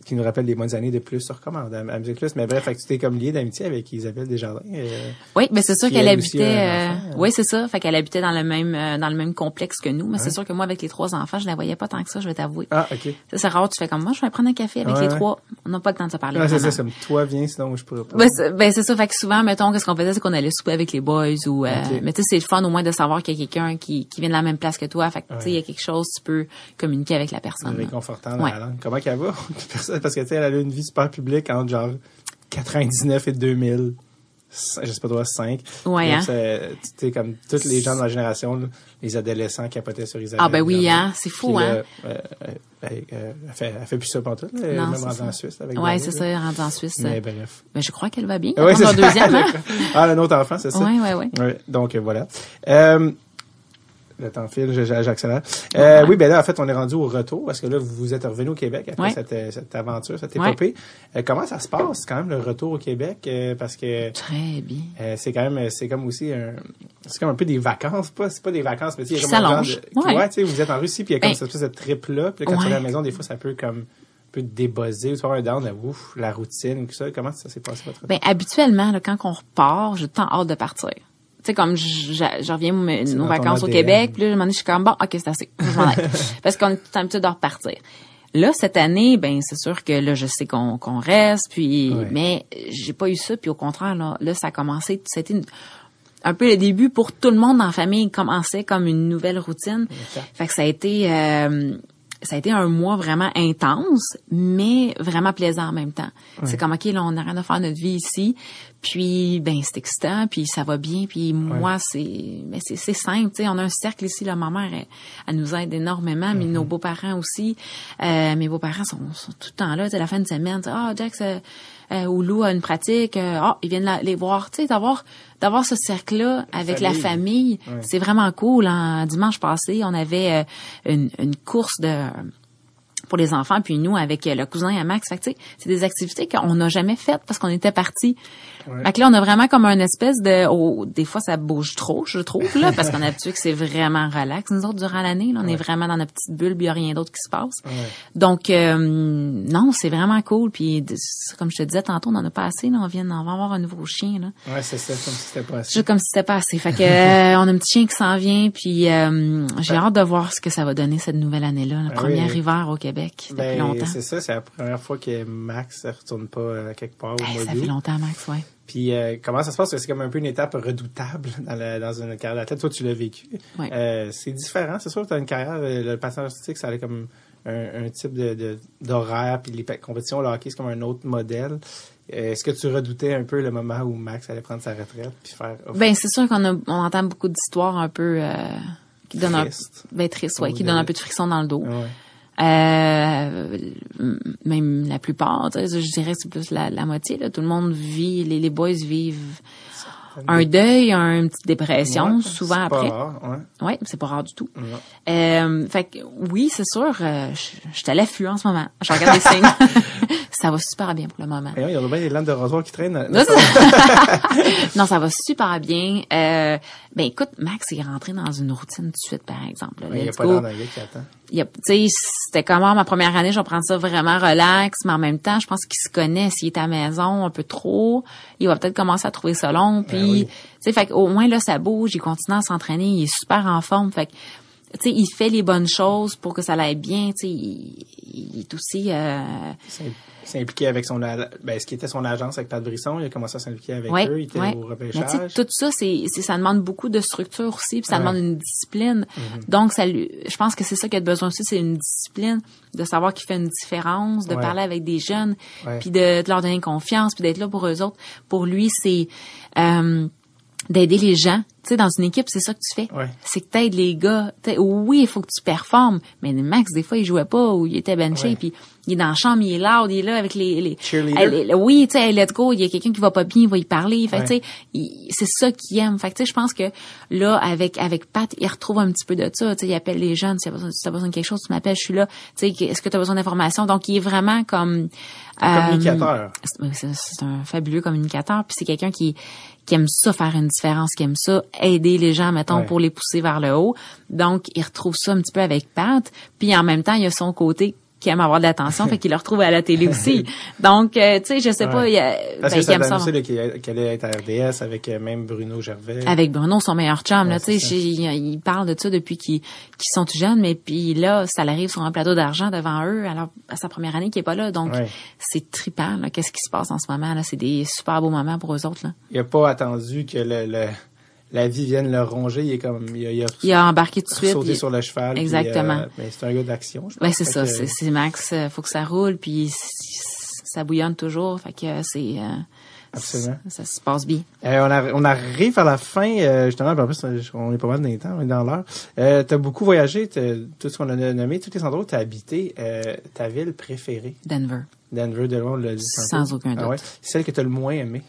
Qui nous rappelle des bonnes années de plus sur commande à, à Musique Plus. Mais bref, fait que tu t'es comme lié d'amitié avec Isabelle Desjardins. euh, Oui, mais c'est sûr qu'elle habitait. euh, hein. oui, c'est ça. Fait qu'elle habitait dans le même euh, dans le même complexe que nous. Mais c'est sûr que moi, avec les trois enfants, je la voyais pas tant que ça. Je vais t'avouer. Ah, ok. Ça, C'est rare. Tu fais comme moi. Je vais prendre un café avec Ouais, les ouais. trois. On n'a pas le temps de se parler. Ah, c'est ça, c'est comme toi, viens, sinon je pourrais pas. Ben, c'est ben, c'est ça. Fait que souvent, mettons, qu'est-ce qu'on faisait, c'est qu'on allait souper avec les boys ou. Mais tu sais, c'est le fun au moins de savoir qu'il y a quelqu'un qui, qui vient de la même place que toi. Fait que tu sais, il y a quelque chose, tu peux communiquer avec la personne. là. réconfortant dans Ouais. la langue. Comment qu'elle va? Personne- Parce que, tu sais, elle a eu une vie super publique entre genre 99 et 2000. Je sais pas toi, 5. Ouais, hein? Tu comme tous les gens de ma génération, les adolescents capotaient sur Isabelle. Ah, ben oui, hein, c'est fou, hein? euh, euh, elle, euh, elle fait, elle fait plus ça pantoute, là. Elle est Non, même rendue en Suisse avec Ouais, c'est ça, elle est rendue en Suisse. Mais bref. Mais je crois qu'elle va bien. Ouais, c'est deuxième, hein? Ah, le nôtre enfant, c'est ça? Ouais, ouais, ouais. Ouais, donc euh, voilà. Euh, Le temps file, j'accélère. Euh, Oui, ben là, en fait, on est rendu au retour parce que là, vous êtes revenu au Québec après Ouais. cette, euh, cette aventure, cette Ouais. épopée. Euh, comment ça se passe quand même le retour au Québec Euh, Parce que Très bien. euh, c'est quand même, c'est comme aussi un, c'est comme un peu des vacances, pas, c'est pas des vacances, mais tu sais, de- Ouais. tu sais, vous êtes en Russie puis il y a comme Ben, cette espèce de trip là, puis quand tu ouais. es à la maison, des fois, ça peut comme un peu débosser ou tu un down, de, ouf, la routine, tout ça. Comment ça s'est passé votre Ben habituellement, là, quand on repart, j'ai temps hâte de partir. Tu sais, comme je, je- je reviens nos vacances au. Québec, puis là, moment donné, je suis comme, bon, OK, c'est assez. Je m'en. Parce qu'on est tout habitué de repartir. Là, cette année, ben c'est sûr que là, je sais qu'on qu'on reste, puis mais j'ai pas eu ça, puis au contraire, là, là ça a commencé, c'était une- un peu le début pour tout le monde la famille, commençait comme une nouvelle routine. Fait que ça a été euh, ça a été un mois vraiment intense, mais vraiment plaisant en même temps. C'est comme, OK, là, on a rien à faire notre vie ici. Puis, ben, c'est excitant, puis ça va bien. Puis moi, c'est mais c'est c'est simple. tu sais, On a un cercle ici. Là, ma mère, elle, elle nous aide énormément, mais nos beaux-parents aussi. Euh, mes beaux-parents sont, sont tout le temps là. tu sais, la fin de semaine, tu sais, ah, Jax euh, euh, ou Lou a une pratique. euh, Ah, ils viennent la- les voir. Tu sais, d'avoir d'avoir ce cercle-là avec la famille. Ouais. c'est vraiment cool. En dimanche passé, on avait euh, une, une course de pour les enfants, puis nous avec euh, le cousin à Max. Fait que, c'est des activités qu'on n'a jamais faites parce qu'on était partis. Ouais. Fait que là, on a vraiment comme un espèce de... oh, des fois, ça bouge trop, je trouve, là, parce qu'on est habitué que c'est vraiment relax. Nous autres, durant l'année, là, on est vraiment dans notre petite bulle, puis il n'y a rien d'autre qui se passe. Ouais. Donc, euh, non, c'est vraiment cool. Puis, comme je te disais tantôt, on n'en a pas assez. Là, on vient va avoir un nouveau chien. Là. Ouais, c'est ça, comme si c'était pas assez. Juste comme si c'était pas assez. Fait que euh, on a un petit chien qui s'en vient, puis euh, j'ai hâte de voir ce que ça va donner cette nouvelle année-là, la Ah première oui. hiver au Québec depuis Ben, longtemps. c'est ça, c'est la première fois que Max ne retourne pas euh, quelque part au Hey, mois ça fait longtemps, Max, ouais. Puis euh, comment ça se passe? C'est comme un peu une étape redoutable dans, la- dans une carrière d'athlète. Toi, tu l'as vécu. Ouais. Euh, c'est différent. C'est sûr que tu as une carrière, le patinage artistique, ça a comme un, un type de, de- d'horaire, puis les compétitions, le hockey, c'est comme un autre modèle. Est-ce que tu redoutais un peu le moment où Max allait prendre sa retraite puis faire Ben c'est sûr qu'on on entend beaucoup d'histoires un peu euh, qui donnent un, Triste. ben triste, ouais, qui donnent un peu de frisson dans le dos. Ouais. Euh, même la plupart, je dirais que c'est plus la, la moitié. Là. Tout le monde vit, les, les boys vivent un deuil, un, une petite dépression, Ouais, souvent c'est après. Pas rare, ouais. C'est pas rare du tout. Euh, fait que oui, c'est sûr, euh, je, suis à l'affût en ce moment. Je regarde les signes. ça va super bien pour le moment. Oui, il y a bien des lames de rasoir qui traînent. Non, ça- non, ça va super bien. Euh, ben écoute, Max est rentré dans une routine tout de suite, par exemple. Il n'y a pas gars qui attend. Tu sais, c'était comment ma première année, je vais prendre ça vraiment relax, mais en même temps, je pense qu'il se connaît. S'il est à la maison un peu trop, il va peut-être commencer à trouver ça long. Puis, oui. tu sais, fait au moins là, ça bouge, il continue à s'entraîner, il est super en forme. Fait que, tu sais, il fait les bonnes choses pour que ça l'aille bien. Tu sais, il, il est aussi. Euh, s'im- s'impliquer avec son ben, ce qui était son agence avec Pat Brisson, il a commencé à s'impliquer avec Ouais, eux, il était ouais. au Mais tu sais, repêchage. tout ça, c'est, c'est- ça demande beaucoup de structure aussi, puis ça Ouais. demande une discipline. Donc, ça lui, je pense que c'est ça qu'il a besoin aussi, c'est une discipline, de savoir qu'il fait une différence, de parler avec des jeunes, puis de, de leur donner confiance, puis d'être là pour eux autres. Pour lui, c'est euh, d'aider les gens. Tu sais, dans une équipe, c'est ça que tu fais. Ouais. C'est que t'aides les gars. T'sais, oui, il faut que tu performes, mais Max, des fois, il jouait pas ou il était benché, puis il est dans la chambre, il est loud, il est là avec les... les. Elle- oui, tu sais, hey, let's go, il y a quelqu'un qui va pas bien, il va y parler. Fait Ouais. tu sais, il- c'est ça qu'il aime. Fait que, tu sais, je pense que là, avec avec Pat, il retrouve un petit peu de ça. Tu sais, il appelle les jeunes. Si tu as besoin de quelque chose, tu m'appelles, je suis là. Tu sais, est-ce que tu as besoin d'informations? Donc, il est vraiment comme... euh, communicateur. c'est un fabuleux communicateur. Puis c'est quelqu'un qui qui aime ça faire une différence, qui aime ça aider les gens, mettons, Ouais. pour les pousser vers le haut. Donc, il retrouve ça un petit peu avec Pat. Puis en même temps, il y a son côté qui aime avoir de l'attention, fait qu'il le retrouve à la télé aussi. Donc, euh, tu sais, je sais pas, il, y a- Parce ben, que ça là, qu'il qu'il allait être à RDS avec euh, même Bruno Gervais. Avec Bruno, son meilleur chum, Ouais, là, tu sais, il, il parle de ça depuis qu'ils sont tout jeunes, mais puis là, ça l'arrive sur un plateau d'argent devant eux, alors à sa première année qui est pas là, donc Ouais. c'est trippant, qu'est-ce qui se passe en ce moment, là, c'est des super beaux moments pour eux autres, là. Il n'a pas attendu que le, le- la vie vienne le ronger. Il est comme, il a, il a Il a embarqué tout de suite. sauté il- sur le cheval. puis, Exactement. euh, ben, c'est un gars d'action, je pense. Ben c'est ça, que- c'est Max, euh, faut que ça roule, puis ça bouillonne toujours, fait que euh, c'est euh, Absolument. ça, se passe bien. Euh, on, a- on arrive à la fin, justement, puis en plus, on est pas mal dans les temps, on est dans l'heure. Euh, tu as beaucoup voyagé, tout ce qu'on a nommé, tous les endroits où tu as habité, ta ville préférée, Denver. Denver, de loin, on l'a dit Sans tantôt. aucun Ah doute. ouais? Celle que tu as le moins aimée?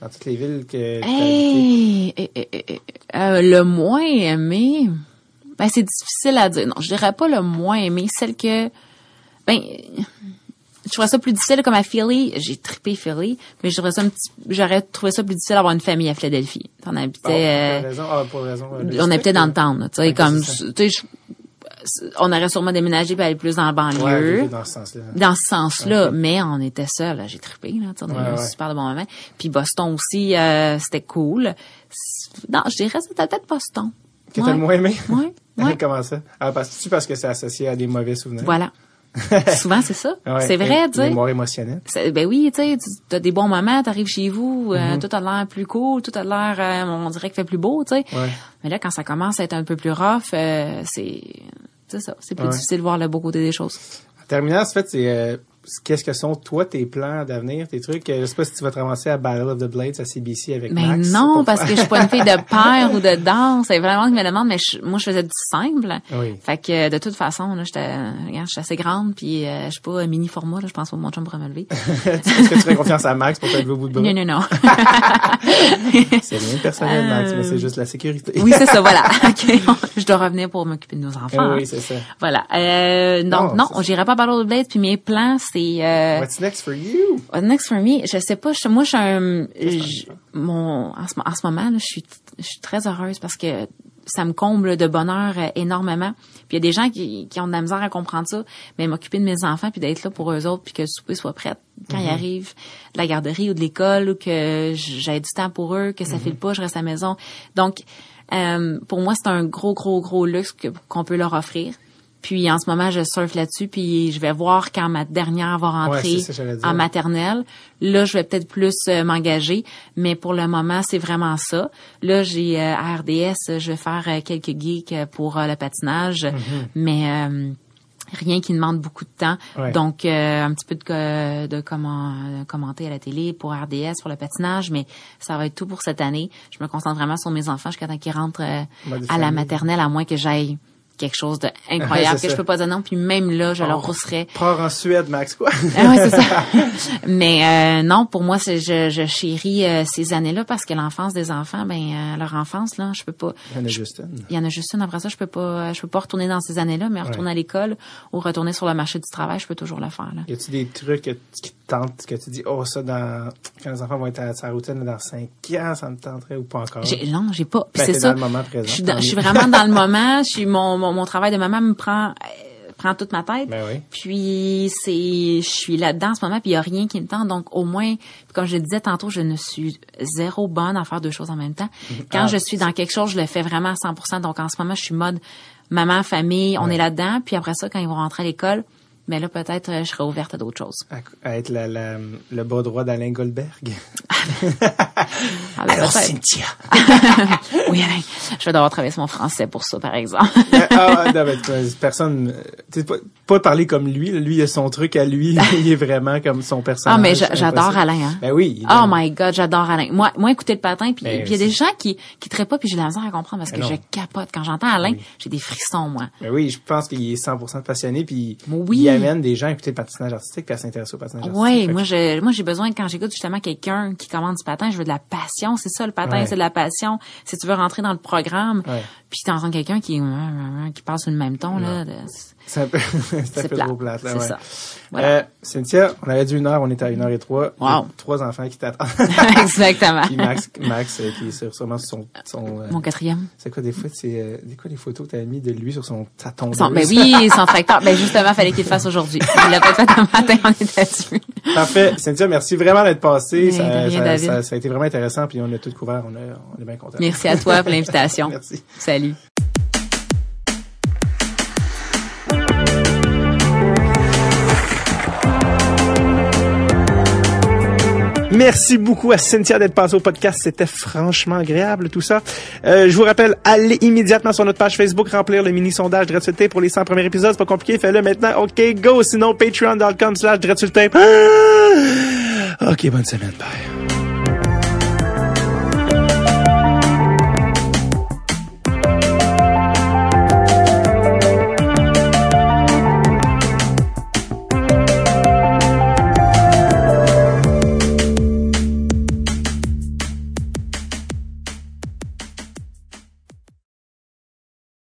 Dans toutes les villes que? Hey, eh, eh, eh, euh, le moins aimé, ben c'est difficile à dire. Non, je dirais pas le moins aimé, celle que, ben, je trouverais ça plus difficile comme à Philly. J'ai trippé Philly, mais j'aurais ça un petit, j'aurais trouvé ça plus difficile d'avoir une famille à Philadelphie. On habitait, pour euh, raison, ah, pour raison, on habitait dans le town, tu sais, comme, tu sais, on aurait sûrement déménagé pour aller plus dans la banlieue dans ce sens-là. dans ce sens-là, mais on était seuls. J'ai trippé, là, on a eu un super de bon moment. Puis Boston aussi, euh, c'était cool. Non, je dirais c'était peut-être Boston. Que t'as le moins aimé? Ouais, ouais. Comment ça? Ah, parce, parce que c'est associé à des mauvais souvenirs. Voilà. Souvent, c'est ça. Ouais, c'est vrai, tu sais. Mémoire émotionnelle. Ben oui, tu sais, tu as des bons moments, t'arrives chez vous, euh, Mm-hmm. tout a l'air plus cool, tout a l'air, euh, on dirait qu'il fait plus beau, tu sais. Ouais. Mais là, quand ça commence à être un peu plus rough, euh, c'est, c'est ça, c'est plus Ouais. difficile de voir le beau côté des choses. En terminant, en fait, c'est euh, qu'est-ce que sont toi tes plans d'avenir, tes trucs? Euh, Je sais pas si tu vas te ramasser à Battle of the Blades à CBC avec Mais Max. non, pour parce que je suis pas une fille de père ou de danse. C'est vraiment qui me demande, mais je- moi, je faisais du simple. Oui. Fait que, de toute façon, là, j'étais, regarde, je suis assez grande, puis euh, je suis pas mini format, là, je pense que mon chum pourrait me lever. Est-ce que tu fais confiance à Max pour te lever au bout de bras? non, non, non. C'est rien de personnel, Max, mais c'est juste la sécurité. oui, c'est ça, voilà. OK. je dois revenir pour m'occuper de nos enfants. Ah oui, c'est ça. Voilà. Euh, donc, Non, non, j'irai pas à Battle of the Blades, puis mes plans, c'est... Euh, What's next for you? What's next for me? Je sais pas. je- moi, je suis un, je- mon, en ce, en ce moment, là, je suis, je suis très heureuse parce que ça me comble de bonheur euh, énormément. Puis il y a des gens qui, qui ont de la misère à comprendre ça, mais m'occuper de mes enfants puis d'être là pour eux autres puis que le souper soit prêt quand ils arrivent de la garderie ou de l'école ou que j'ai du temps pour eux, que ça file pas, je reste à la maison. Donc, euh, pour moi, c'est un gros, gros, gros luxe qu'on peut leur offrir. Puis en ce moment, je surfe là-dessus, puis je vais voir quand ma dernière va rentrer Ouais, ça en maternelle. Là, je vais peut-être plus euh, m'engager, mais pour le moment, c'est vraiment ça. Là, j'ai euh, à RDS, je vais faire euh, quelques geeks pour euh, le patinage, mais euh, rien qui demande beaucoup de temps. Ouais. Donc, euh, un petit peu de, de comment, de commenter à la télé pour RDS, pour le patinage, mais ça va être tout pour cette année. Je me concentre vraiment sur mes enfants jusqu'à temps qu'ils rentrent euh, à la maternelle, à moins que j'aille quelque chose d'incroyable que je peux pas dire non. Puis même là, je leur Oh, pousserais Part en Suède, Max, quoi? ah ouais, c'est ça. Mais euh, non, pour moi, c'est je, je chéris euh, ces années-là parce que l'enfance des enfants, ben euh, leur enfance là, je peux pas. Il y en a juste une. Il y en a juste une après ça, je peux pas, je peux pas retourner dans ces années-là, mais retourner Ouais. à l'école ou retourner sur le marché du travail, je peux toujours le faire là. Y a-tu des trucs que- qui te tentent, que tu dis, oh, ça, dans, quand les enfants vont être à sa routine dans 5 ans, ça me tenterait ou pas encore? J'ai, non, j'ai pas. Puis Ben, c'est ça. dans le moment présent, Je suis, tant dans- je suis mieux. vraiment dans le moment. Je suis mon, mon, mon travail de maman me prend euh, prend toute ma tête. Ben oui. Puis c'est, je suis là-dedans en ce moment, puis il y a rien qui me tente. Donc au moins, comme je le disais tantôt, je ne suis zéro bonne à faire deux choses en même temps. Quand Ah, je suis dans quelque chose, je le fais vraiment à 100%. Donc en ce moment, je suis mode maman, famille, on Ouais. est là-dedans. Puis après ça, quand ils vont rentrer à l'école, ben là peut-être euh, je serai ouverte à d'autres choses. À, à être la, la- le bas droit d'Alain Goldberg? Ah, ben, Alors. Cynthia. oui, Alain, je vais devoir travailler sur mon français pour ça, par exemple. ah, ouais, non, mais personne, pas, parler comme lui, lui, il a son truc à lui, il est vraiment comme son personnage. Ah, mais j'a- j'adore. Alain, hein. Ben oui. Oh my god, j'adore Alain. Moi, moi écouter le patin, puis Ben, il y a des gens qui qui traitent pas, puis j'ai la misère à comprendre parce que Ben non. je capote quand j'entends Alain, j'ai des frissons moi. Ben oui, je pense qu'il est 100% passionné, puis Oui. il amène des gens à écouter le patinage artistique, puis à s'intéresser au patinage artistique. Fait moi que- je moi j'ai besoin quand j'écoute justement quelqu'un qui commande du patin, je veux de la passion, c'est ça le patin, Ouais. c'est de la passion. Si tu veux rentrer dans le programme, Ouais. puis t'entends quelqu'un qui qui passe sur le même ton là, de- C'est un peu, c'est un c'est peu plat. trop plate, là, C'est ouais. ça. Voilà. Euh, Cynthia, on avait dit une heure, on était à une heure et trois. Wow. Trois enfants qui t'attendent. Exactement. Puis Max, Max euh, qui est sur, sûrement sur son, son euh, Mon quatrième. c'est quoi des fois, c'est, quoi les photos que t'as mis de lui sur son? Son- ben oui, son tracteur. Ben justement, fallait qu'il le fasse aujourd'hui. Il l'a pas fait un matin, on était dessus. Parfait. Cynthia, merci vraiment d'être passée. Ça a été vraiment intéressant, puis on a tout couvert. On, a, on est bien contents. Merci à toi pour l'invitation. Merci. Salut. Merci beaucoup à Cynthia d'être passée au podcast. C'était franchement agréable, tout ça. Euh, je vous rappelle, allez immédiatement sur notre page Facebook remplir le mini-sondage Dreadsulté pour les 100 premiers épisodes. C'est pas compliqué, fais-le maintenant. OK, go! Sinon, patreon.com slash! OK, bonne semaine. Bye.